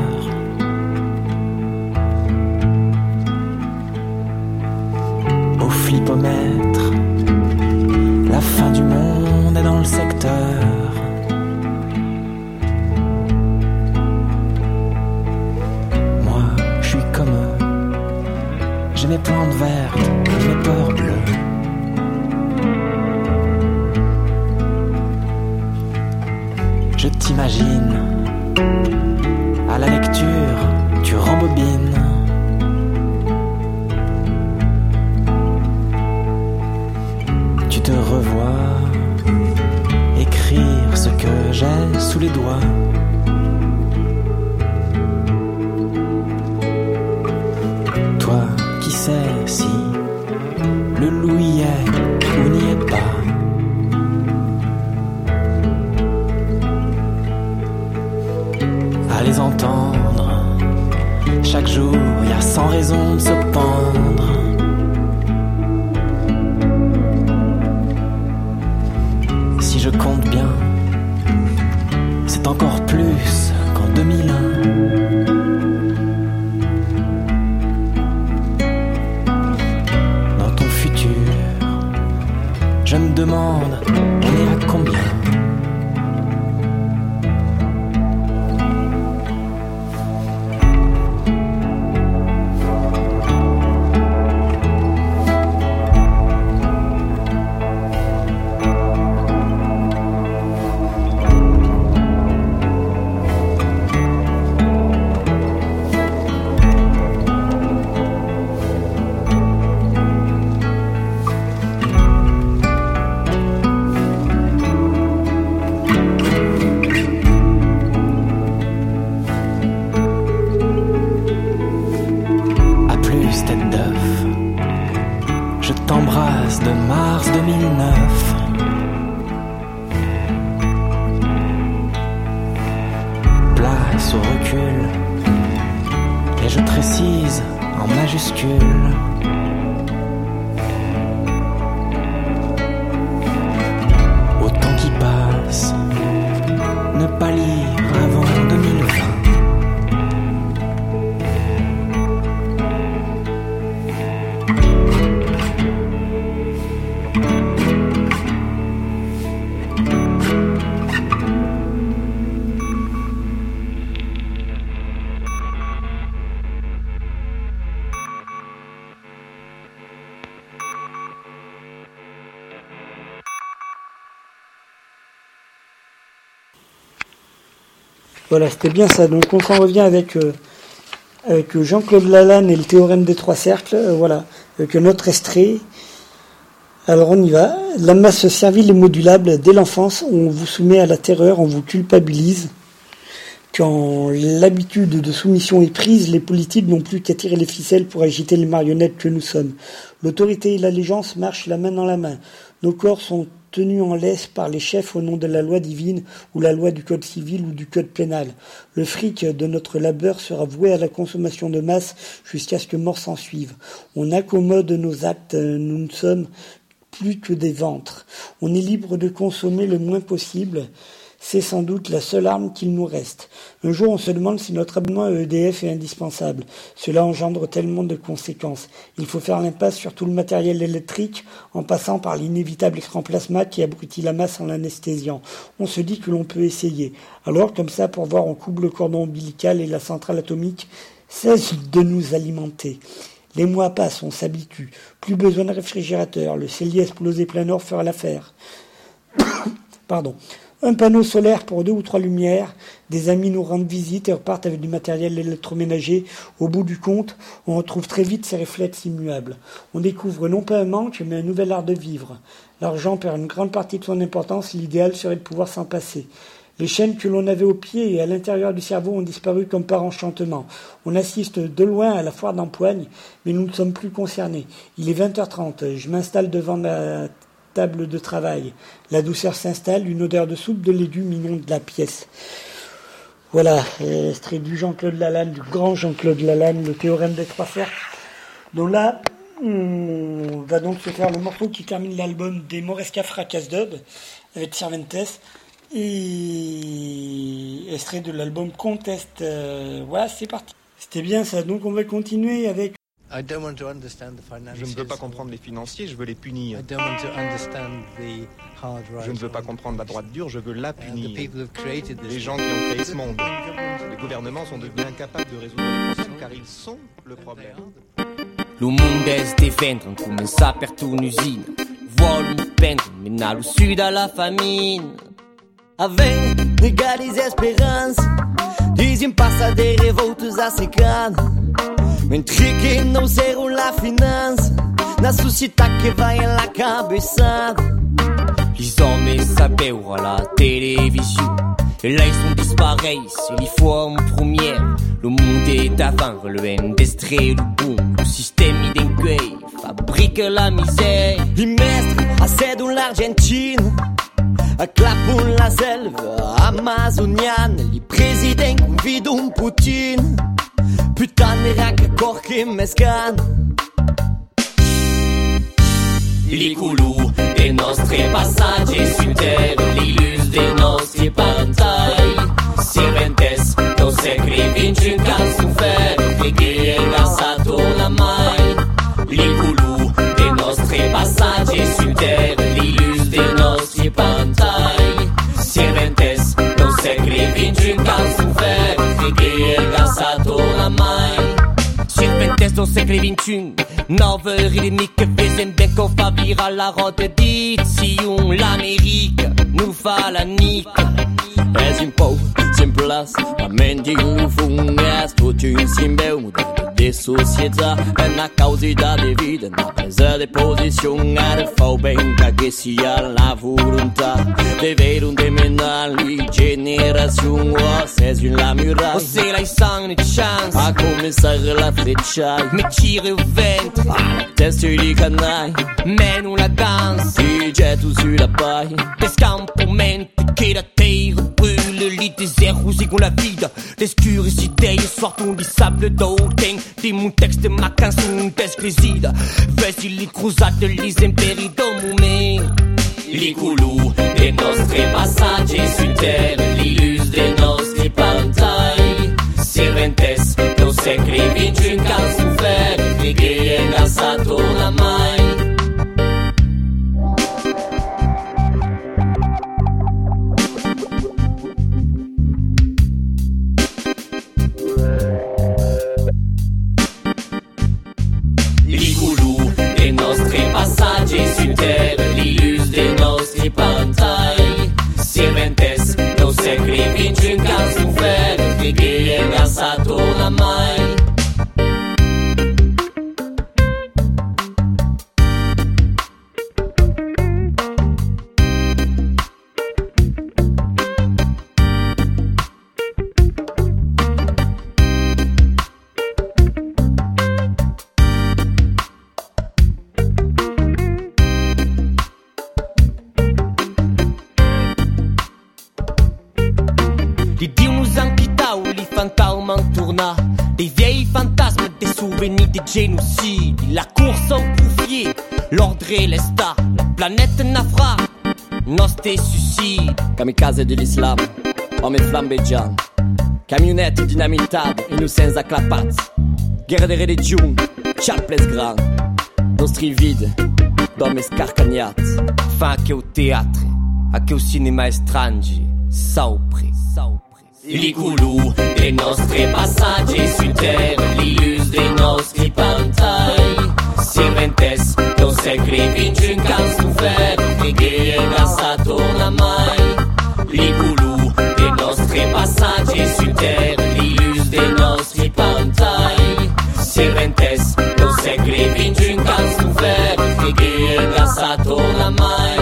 Au flipomètre, la fin du monde est dans le secteur. Je t'imagine à la lecture, tu rembobines. Tu te revois écrire ce que j'ai sous les doigts. Voilà, c'était bien ça. Donc on s'en revient avec, euh, avec Jean-Claude Lalanne et le théorème des trois cercles. euh, voilà, avec notre extrait. Alors on y va. La masse servile est modulable. Dès l'enfance, on vous soumet à la terreur, on vous culpabilise. Quand l'habitude de soumission est prise, les politiques n'ont plus qu'à tirer les ficelles pour agiter les marionnettes que nous sommes. L'autorité et l'allégeance marchent la main dans la main. Nos corps sont tenus en laisse par les chefs au nom de la loi divine ou la loi du code civil ou du code pénal. Le fric de notre labeur sera voué à la consommation de masse jusqu'à ce que mort s'en suive. On accommode nos actes, nous ne sommes plus que des ventres. On est libre de consommer le moins possible. C'est sans doute la seule arme qu'il nous reste. Un jour, on se demande si notre abonnement EDF est indispensable. Cela engendre tellement de conséquences. Il faut faire l'impasse sur tout le matériel électrique en passant par l'inévitable écran plasma qui abrutit la masse en l'anesthésiant. On se dit que l'on peut essayer. Alors, comme ça, pour voir, on coupe le cordon ombilical et la centrale atomique cesse de nous alimenter. Les mois passent, on s'habitue. Plus besoin de réfrigérateur. Le cellier explosé plein nord fera l'affaire. *coughs* Pardon. Un panneau solaire pour deux ou trois lumières. Des amis nous rendent visite et repartent avec du matériel électroménager. Au bout du compte, on retrouve très vite ces réflexes immuables. On découvre non pas un manque, mais un nouvel art de vivre. L'argent perd une grande partie de son importance. L'idéal serait de pouvoir s'en passer. Les chaînes que l'on avait au pied et à l'intérieur du cerveau ont disparu comme par enchantement. On assiste de loin à la foire d'empoigne, mais nous ne sommes plus concernés. Il est 20h30. Je m'installe devant la table de travail. La douceur s'installe, une odeur de soupe de légumes inonde la pièce. Voilà, extrait du Jean-Claude Lalanne, du grand Jean-Claude Lalanne, le théorème des trois cercles. Donc là, on va donc se faire le morceau qui termine l'album des Moresca Fracas Dub avec Cervantes et extrait de l'album Contest. Euh, voilà, c'est parti. C'était bien ça. Donc on va continuer avec I don't want to understand the Je ne veux pas comprendre les financiers, je veux les punir. I don't want to understand the hard Je ne veux pas comprendre la droite dure, je veux la punir. Les gens qui ont créé ce monde. Les gouvernements sont devenus incapables de résoudre les problèmes car ils sont le problème. Lo mundo è sdifendere, cominciare per un'usina. Vuole un pendere, menare su dalla famine. Avem negares esperança Dizem passadeiros voltos a secar Mentre que não serão la finança Na sociedade que vai la cabeçada Les hommes s'appellent à la télévision. Et là, ils sont disparaissent, en première. Le monde est avant, le industrie, le boom. Le système identique fabrique la misère. Les mestres acedem l'Argentine Aclapam la selva amazoniana Les présidents convidam Poutine Putain, era que corre mescan Les coulous des nostres passaggi su terra, l'illus des nostri partai. Sirventes, non secri vinci un canzo ferro, vinci un calcio ferro Serpentes dans secoli XXI Nove rythmique que faisaient bien qu'on fa viral la rote d'Izion L'Amérique. Nous fa la nique. És un pou, simples, a mentir no fungas Tot un simbeu model de societat Na causa de vida, na presa de posició Ara fau ben que a la voluntat De ver un demenali generazione Oh, c'est une la muraille Oh, c'est la sang de chance. A começar la fletchai Au ventre. Ah, teste di canai Meno la danse. Ti getto sulla paille. Descampamento che la terre. Brûle Lit désert rougi con la vide. L'escure si idées sortent di sable d'autem Di mon texte ma canzone descresida Vesi li cruzate li imperi do momento Li culù dei nostri passaggi su terra L'illus dei nostri pantai Sirventes non secoli vinci un calcio ferro Che è gassato oramai Li culù dei nostri passaggi su terra L'illus dei nostri pantai. Sirventes è nostre suicide Kamikaze de l'islam, hommes flambeggianti Camionette dinamitade, innocents acclapats Guerra de religion, chaples grand. Nostri vide, d'hommes scarcagnati Fa che au teatro, a che au cinema estrange Saupri, saupri Li culù dei nostri passaggi su terra L'illus dei nostri pantai Sirventes non secoli vinci un calcio ferro Che è gassato oramai Li culù dei nostri passaggi su terra L'illus dei nostri pantai Sirventes non secoli vinci un calcio ferro Che è gassato oramai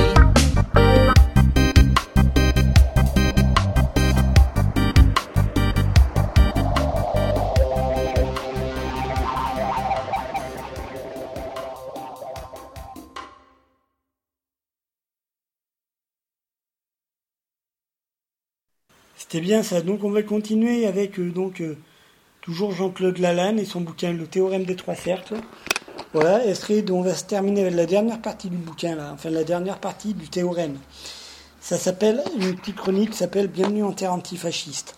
C'était bien ça. Donc on va continuer avec euh, donc euh, toujours Jean-Claude Lalanne et son bouquin Le théorème des trois cercles. Voilà, Estrid, on va se terminer avec la dernière partie du bouquin là, enfin la dernière partie du théorème. Ça s'appelle une petite chronique s'appelle Bienvenue en terre antifasciste.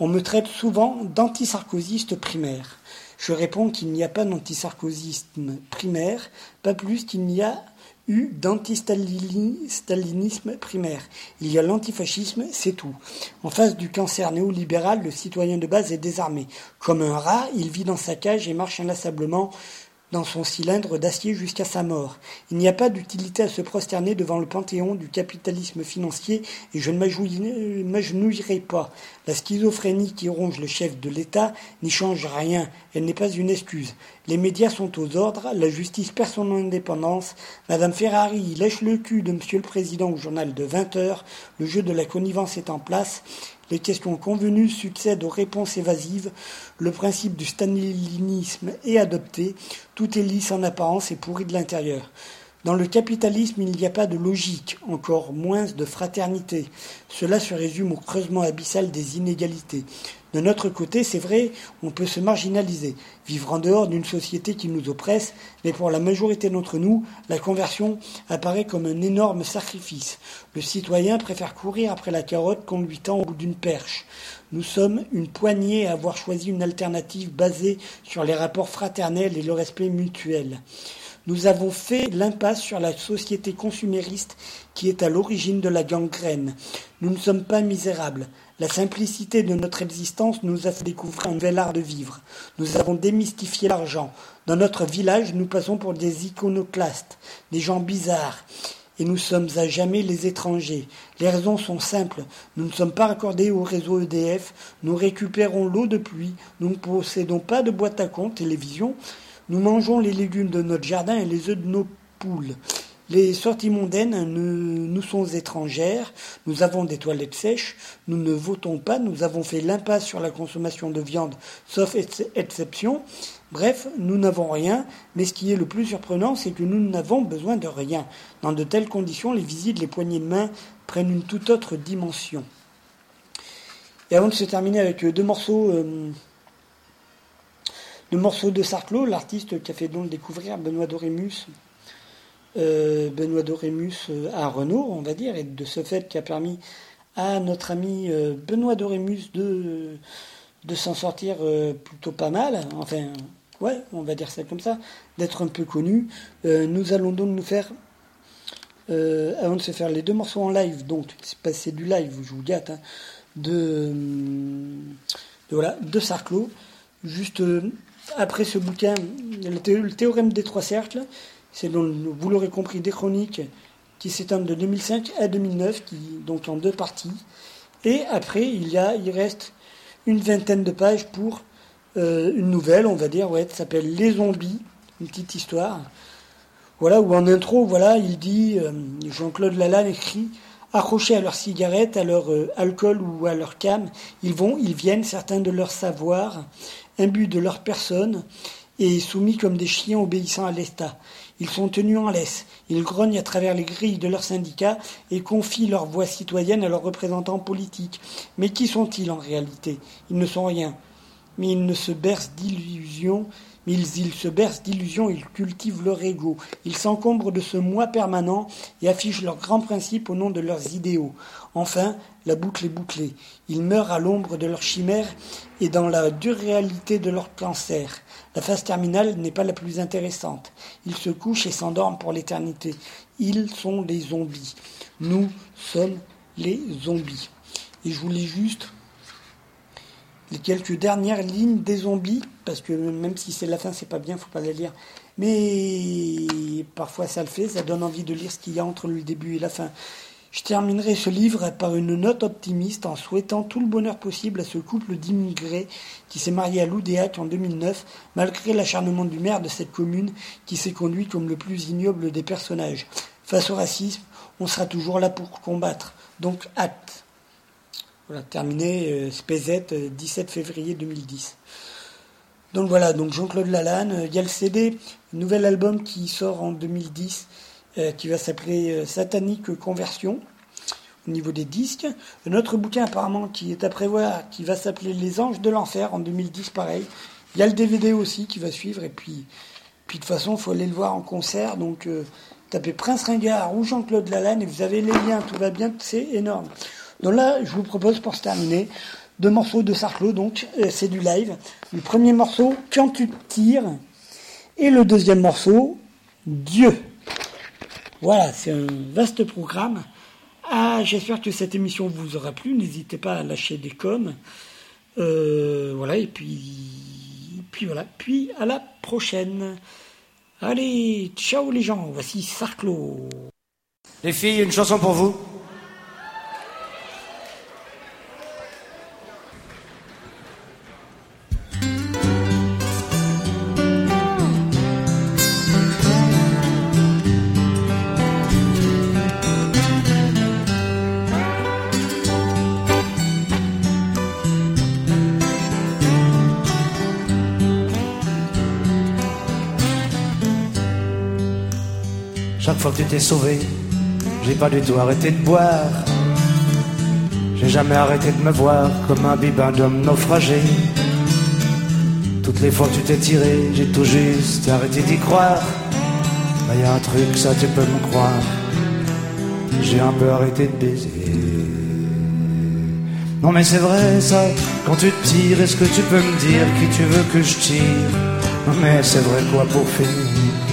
On me traite souvent d'antisarkoziste primaire. Je réponds qu'il n'y a pas d'antisarkozisme primaire, pas plus qu'il n'y a eu d'antistalinisme primaire. Il y a l'antifascisme, c'est tout. En face du cancer néolibéral, le citoyen de base est désarmé. Comme un rat, il vit dans sa cage et marche inlassablement dans son cylindre d'acier jusqu'à sa mort. Il n'y a pas d'utilité à se prosterner devant le panthéon du capitalisme financier et je ne m'agenouillerai pas. La schizophrénie qui ronge le chef de l'État n'y change rien, elle n'est pas une excuse. Les médias sont aux ordres, la justice perd son indépendance, Madame Ferrari lèche le cul de Monsieur le Président au journal de 20 heures, le jeu de la connivence est en place, les questions convenues succèdent aux réponses évasives, le principe du stalinisme est adopté, tout est lisse en apparence et pourri de l'intérieur. Dans le capitalisme, il n'y a pas de logique, encore moins de fraternité. Cela se résume au creusement abyssal des inégalités. De notre côté, c'est vrai, on peut se marginaliser, vivre en dehors d'une société qui nous oppresse, mais pour la majorité d'entre nous, la conversion apparaît comme un énorme sacrifice. Le citoyen préfère courir après la carotte qu'on lui tend au bout d'une perche. Nous sommes une poignée à avoir choisi une alternative basée sur les rapports fraternels et le respect mutuel. Nous avons fait l'impasse sur la société consumériste qui est à l'origine de la gangrène. Nous ne sommes pas misérables. La simplicité de notre existence nous a fait découvrir un nouvel art de vivre. Nous avons démystifié l'argent. Dans notre village, nous passons pour des iconoclastes, des gens bizarres. Et nous sommes à jamais les étrangers. Les raisons sont simples. Nous ne sommes pas raccordés au réseau EDF. Nous récupérons l'eau de pluie. Nous ne possédons pas de boîte à compte, télévision. Nous mangeons les légumes de notre jardin et les œufs de nos poules. Les sorties mondaines nous, sont étrangères, nous avons des toilettes sèches, nous ne votons pas, nous avons fait l'impasse sur la consommation de viande, sauf ex- exception. Bref, nous n'avons rien, mais ce qui est le plus surprenant, c'est que nous n'avons besoin de rien. Dans de telles conditions, les visites, les poignées de main prennent une toute autre dimension. Et avant de se terminer avec euh, deux morceaux, euh, deux morceaux de Sarclot, l'artiste qui a fait donc découvrir Benoît Dorémus, euh, Benoît Dorémus euh, à Renault, on va dire, et de ce fait qui a permis à notre ami euh, Benoît Dorémus de, s'en sortir plutôt pas mal, enfin, ouais, on va dire ça comme ça, d'être un peu connu. Nous allons donc nous faire, avant de se faire les deux morceaux en live, donc c'est pas- c'est du live, je vous gâte, hein, de, de, voilà, de juste après ce bouquin, le théorème des trois cercles, donc, vous l'aurez compris, des chroniques qui s'étendent de 2005 à 2009, qui, donc en deux parties. Et après, il, y a, il reste une vingtaine de pages pour euh, une nouvelle, on va dire, ouais, qui s'appelle Les zombies, une petite histoire. Voilà, où en intro, voilà, il dit, euh, Jean-Claude Lalanne écrit, accrochés à leur cigarette, à leur euh, alcool ou à leur cam, ils vont, ils viennent, certains de leur savoir, imbus de leur personne, et soumis comme des chiens obéissant à l'État. Ils sont tenus en laisse. Ils grognent à travers les grilles de leurs syndicats et confient leur voix citoyenne à leurs représentants politiques. Mais qui sont-ils en réalité? Ils ne sont rien. Mais ils ne se bercent d'illusions, ils, ils se bercent d'illusions, ils cultivent leur ego. Ils s'encombrent de ce moi permanent et affichent leurs grands principes au nom de leurs idéaux. Enfin, la boucle est bouclée. Ils meurent à l'ombre de leurs chimères et dans la dure réalité de leur cancer. La phase terminale n'est pas la plus intéressante. Ils se couchent et s'endorment pour l'éternité. Ils sont les zombies. Nous sommes les zombies. Et je voulais juste les quelques dernières lignes des zombies, parce que même si c'est la fin, c'est pas bien, faut pas la lire. Mais parfois ça le fait, ça donne envie de lire ce qu'il y a entre le début et la fin. Je terminerai ce livre par une note optimiste en souhaitant tout le bonheur possible à ce couple d'immigrés qui s'est marié à Loudéac en 2009, malgré l'acharnement du maire de cette commune qui s'est conduit comme le plus ignoble des personnages. Face au racisme, on sera toujours là pour combattre. Donc hâte. Voilà, terminé, euh, Spézette, euh, 17 février 2010. Donc voilà, donc Jean-Claude Lalanne, euh, il y a le CD, nouvel album qui sort en 2010, euh, qui va s'appeler euh, Satanique Conversion, au niveau des disques. Un autre bouquin apparemment qui est à prévoir, qui va s'appeler Les Anges de l'Enfer, en 2010, pareil. Il y a le DVD aussi qui va suivre, et puis, puis de toute façon, il faut aller le voir en concert, donc euh, tapez Prince Ringard ou Jean-Claude Lalanne, et vous avez les liens, tout va bien, c'est énorme. Donc là, je vous propose pour se terminer deux morceaux de Sarclot, donc euh, c'est du live. Le premier morceau, Quand tu tires, et le deuxième morceau, Dieu. Voilà, c'est un vaste programme. Ah, j'espère que cette émission vous aura plu. N'hésitez pas à lâcher des coms. Euh, voilà, et puis, puis voilà, puis à la prochaine. Allez, ciao les gens, voici Sarclot. Les filles, une chanson pour vous? Tu t'es sauvé, j'ai pas du tout arrêté de boire. J'ai jamais arrêté de me voir comme un bibin d'homme naufragé. Toutes les fois que tu t'es tiré, j'ai tout juste arrêté d'y croire. Mais y a un truc, ça tu peux me croire. J'ai un peu arrêté de baiser. Non mais c'est vrai ça, quand tu te tires, est-ce que tu peux me dire qui tu veux que je tire? Non mais c'est vrai quoi pour finir?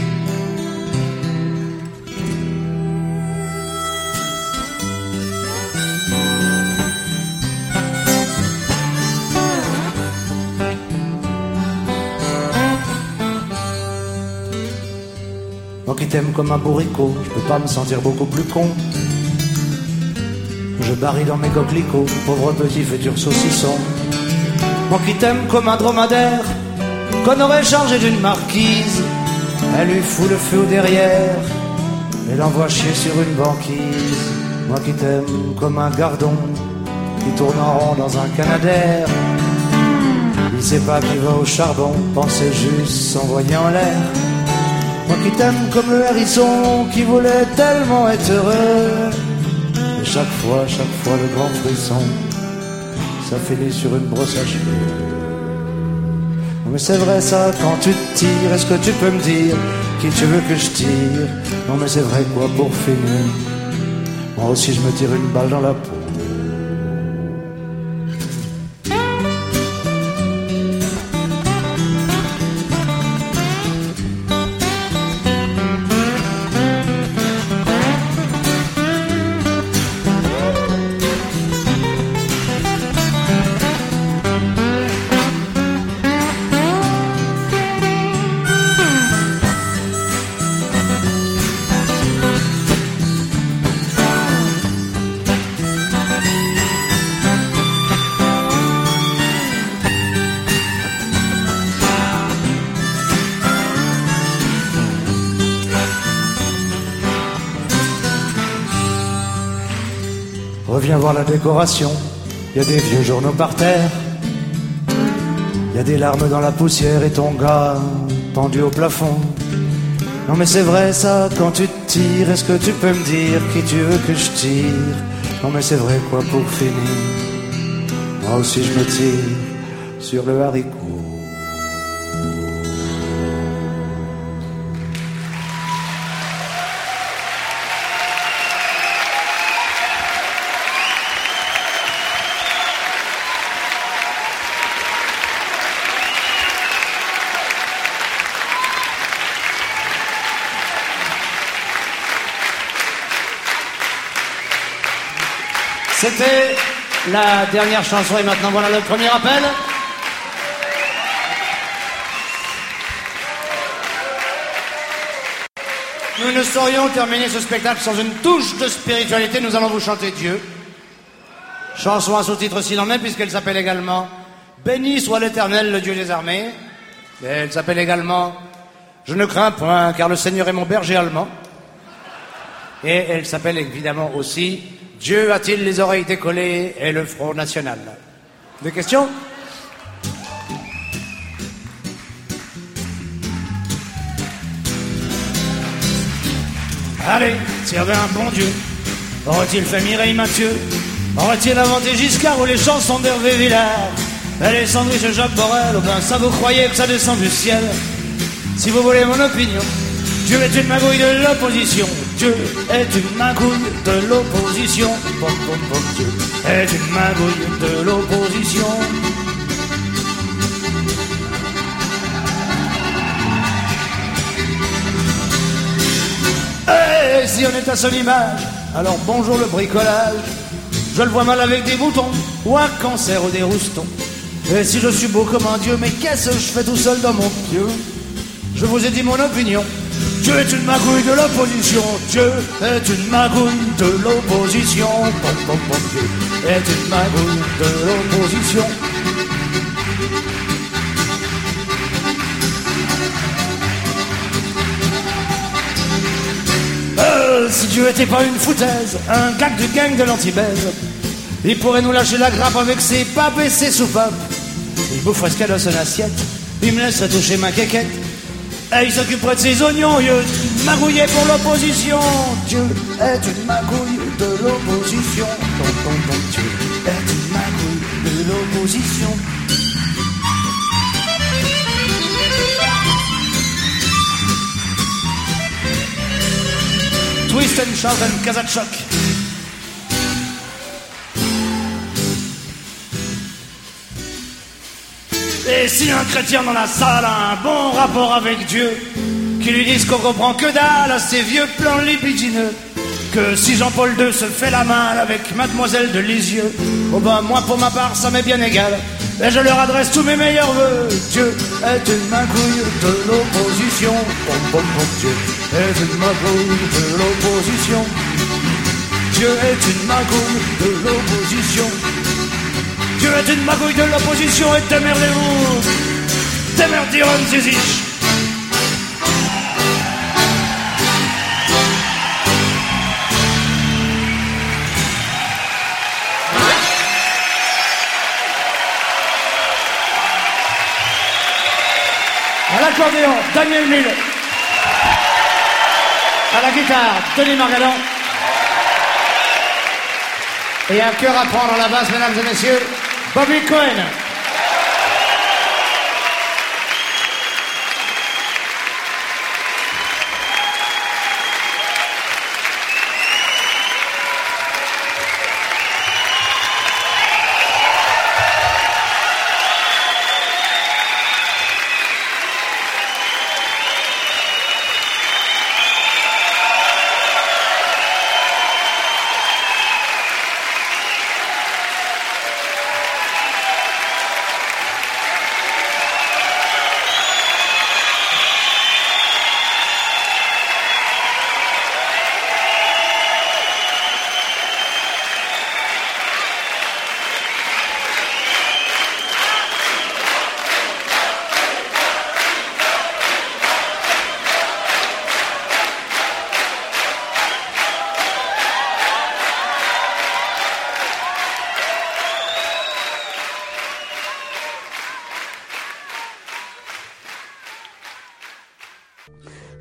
T'aime comme un bourricot, je peux pas me sentir beaucoup plus con. Je barille dans mes coquelicots, pauvre petit futur saucisson. Moi qui t'aime comme un dromadaire, qu'on aurait chargé d'une marquise. Elle lui fout le feu derrière, et l'envoie chier sur une banquise. Moi qui t'aime comme un gardon, qui tourne en rond dans un canadair. Il sait pas qui va au charbon, pensez juste s'envoyer en l'air. Moi qui t'aime comme le hérisson qui voulait tellement être heureux. Et chaque fois, chaque fois le grand frisson, ça finit sur une brosse à cheveux. Mais c'est vrai ça, quand tu tires, est-ce que tu peux me dire qui tu veux que je tire? Non mais c'est vrai quoi pour finir? Moi aussi je me tire une balle dans la peau. La décoration, il y a des vieux journaux par terre. Il y a des larmes dans la poussière et ton gars pendu au plafond. Non mais c'est vrai ça, quand tu tires, est-ce que tu peux me dire qui tu veux que je tire? Non mais c'est vrai quoi pour finir Moi aussi je me tire sur le haricot. La dernière chanson et maintenant voilà le premier appel. Nous ne saurions terminer ce spectacle sans une touche de spiritualité. Nous allons vous chanter Dieu. Chanson à sous-titre s'il en est, puisqu'elle s'appelle également Béni soit l'Éternel, le Dieu des armées. Elle s'appelle également Je ne crains point, car le Seigneur est mon berger allemand. Et elle s'appelle évidemment aussi Dieu a-t-il les oreilles décollées et le front national? Des questions? Allez, y avait un bon Dieu, aurait-il fait Mireille Mathieu? Aurait-il inventé Giscard ou les chansons d'Hervé Villard? Et les sandwichs Jacques Borel, ben ça vous croyez que ça descend du ciel? Si vous voulez mon opinion, Dieu est une magouille de l'opposition. Dieu est une magouille de l'opposition. Pom, pom, pom, Dieu est une magouille de l'opposition. Et si on est à son image, alors bonjour le bricolage. Je le vois mal avec des boutons, ou un cancer ou des roustons. Et si je suis beau comme un dieu, mais qu'est-ce que je fais tout seul dans mon pieu? Je vous ai dit mon opinion. Dieu est une magouille de l'opposition. Dieu est une magouille de l'opposition. Pom, pom, pom, Dieu est une magouille de l'opposition. Euh, si Dieu était pas une foutaise, un gag du gang de l'antibèse, il pourrait nous lâcher la grappe avec ses papes et ses soupapes. Il boufferait ce qu'il y a son assiette, il me laisserait toucher ma quéquette. Et il s'occuperait de ses oignons, il est magouillé pour l'opposition. Dieu est une magouille de l'opposition. Dieu est une magouille de l'opposition. Twist and shout and Kazachok. Et si un chrétien dans la salle a un bon rapport avec Dieu, qui lui dise qu'on comprend que dalle à ces vieux plans libidineux, que si Jean-Paul II se fait la main avec Mademoiselle de Lisieux, oh ben moi pour ma part ça m'est bien égal, et je leur adresse tous mes meilleurs voeux. Dieu est une magouille de l'opposition, Dieu est une magouille de l'opposition. Dieu est une magouille de l'opposition. Dieu est une magouille de l'opposition et démerdez-vous Démerdiront Zizic À l'accordéon, Daniel Mille. À la guitare, Denis Margalan. Et un cœur à prendre à la basse, mesdames et messieurs, Bobby Cohen.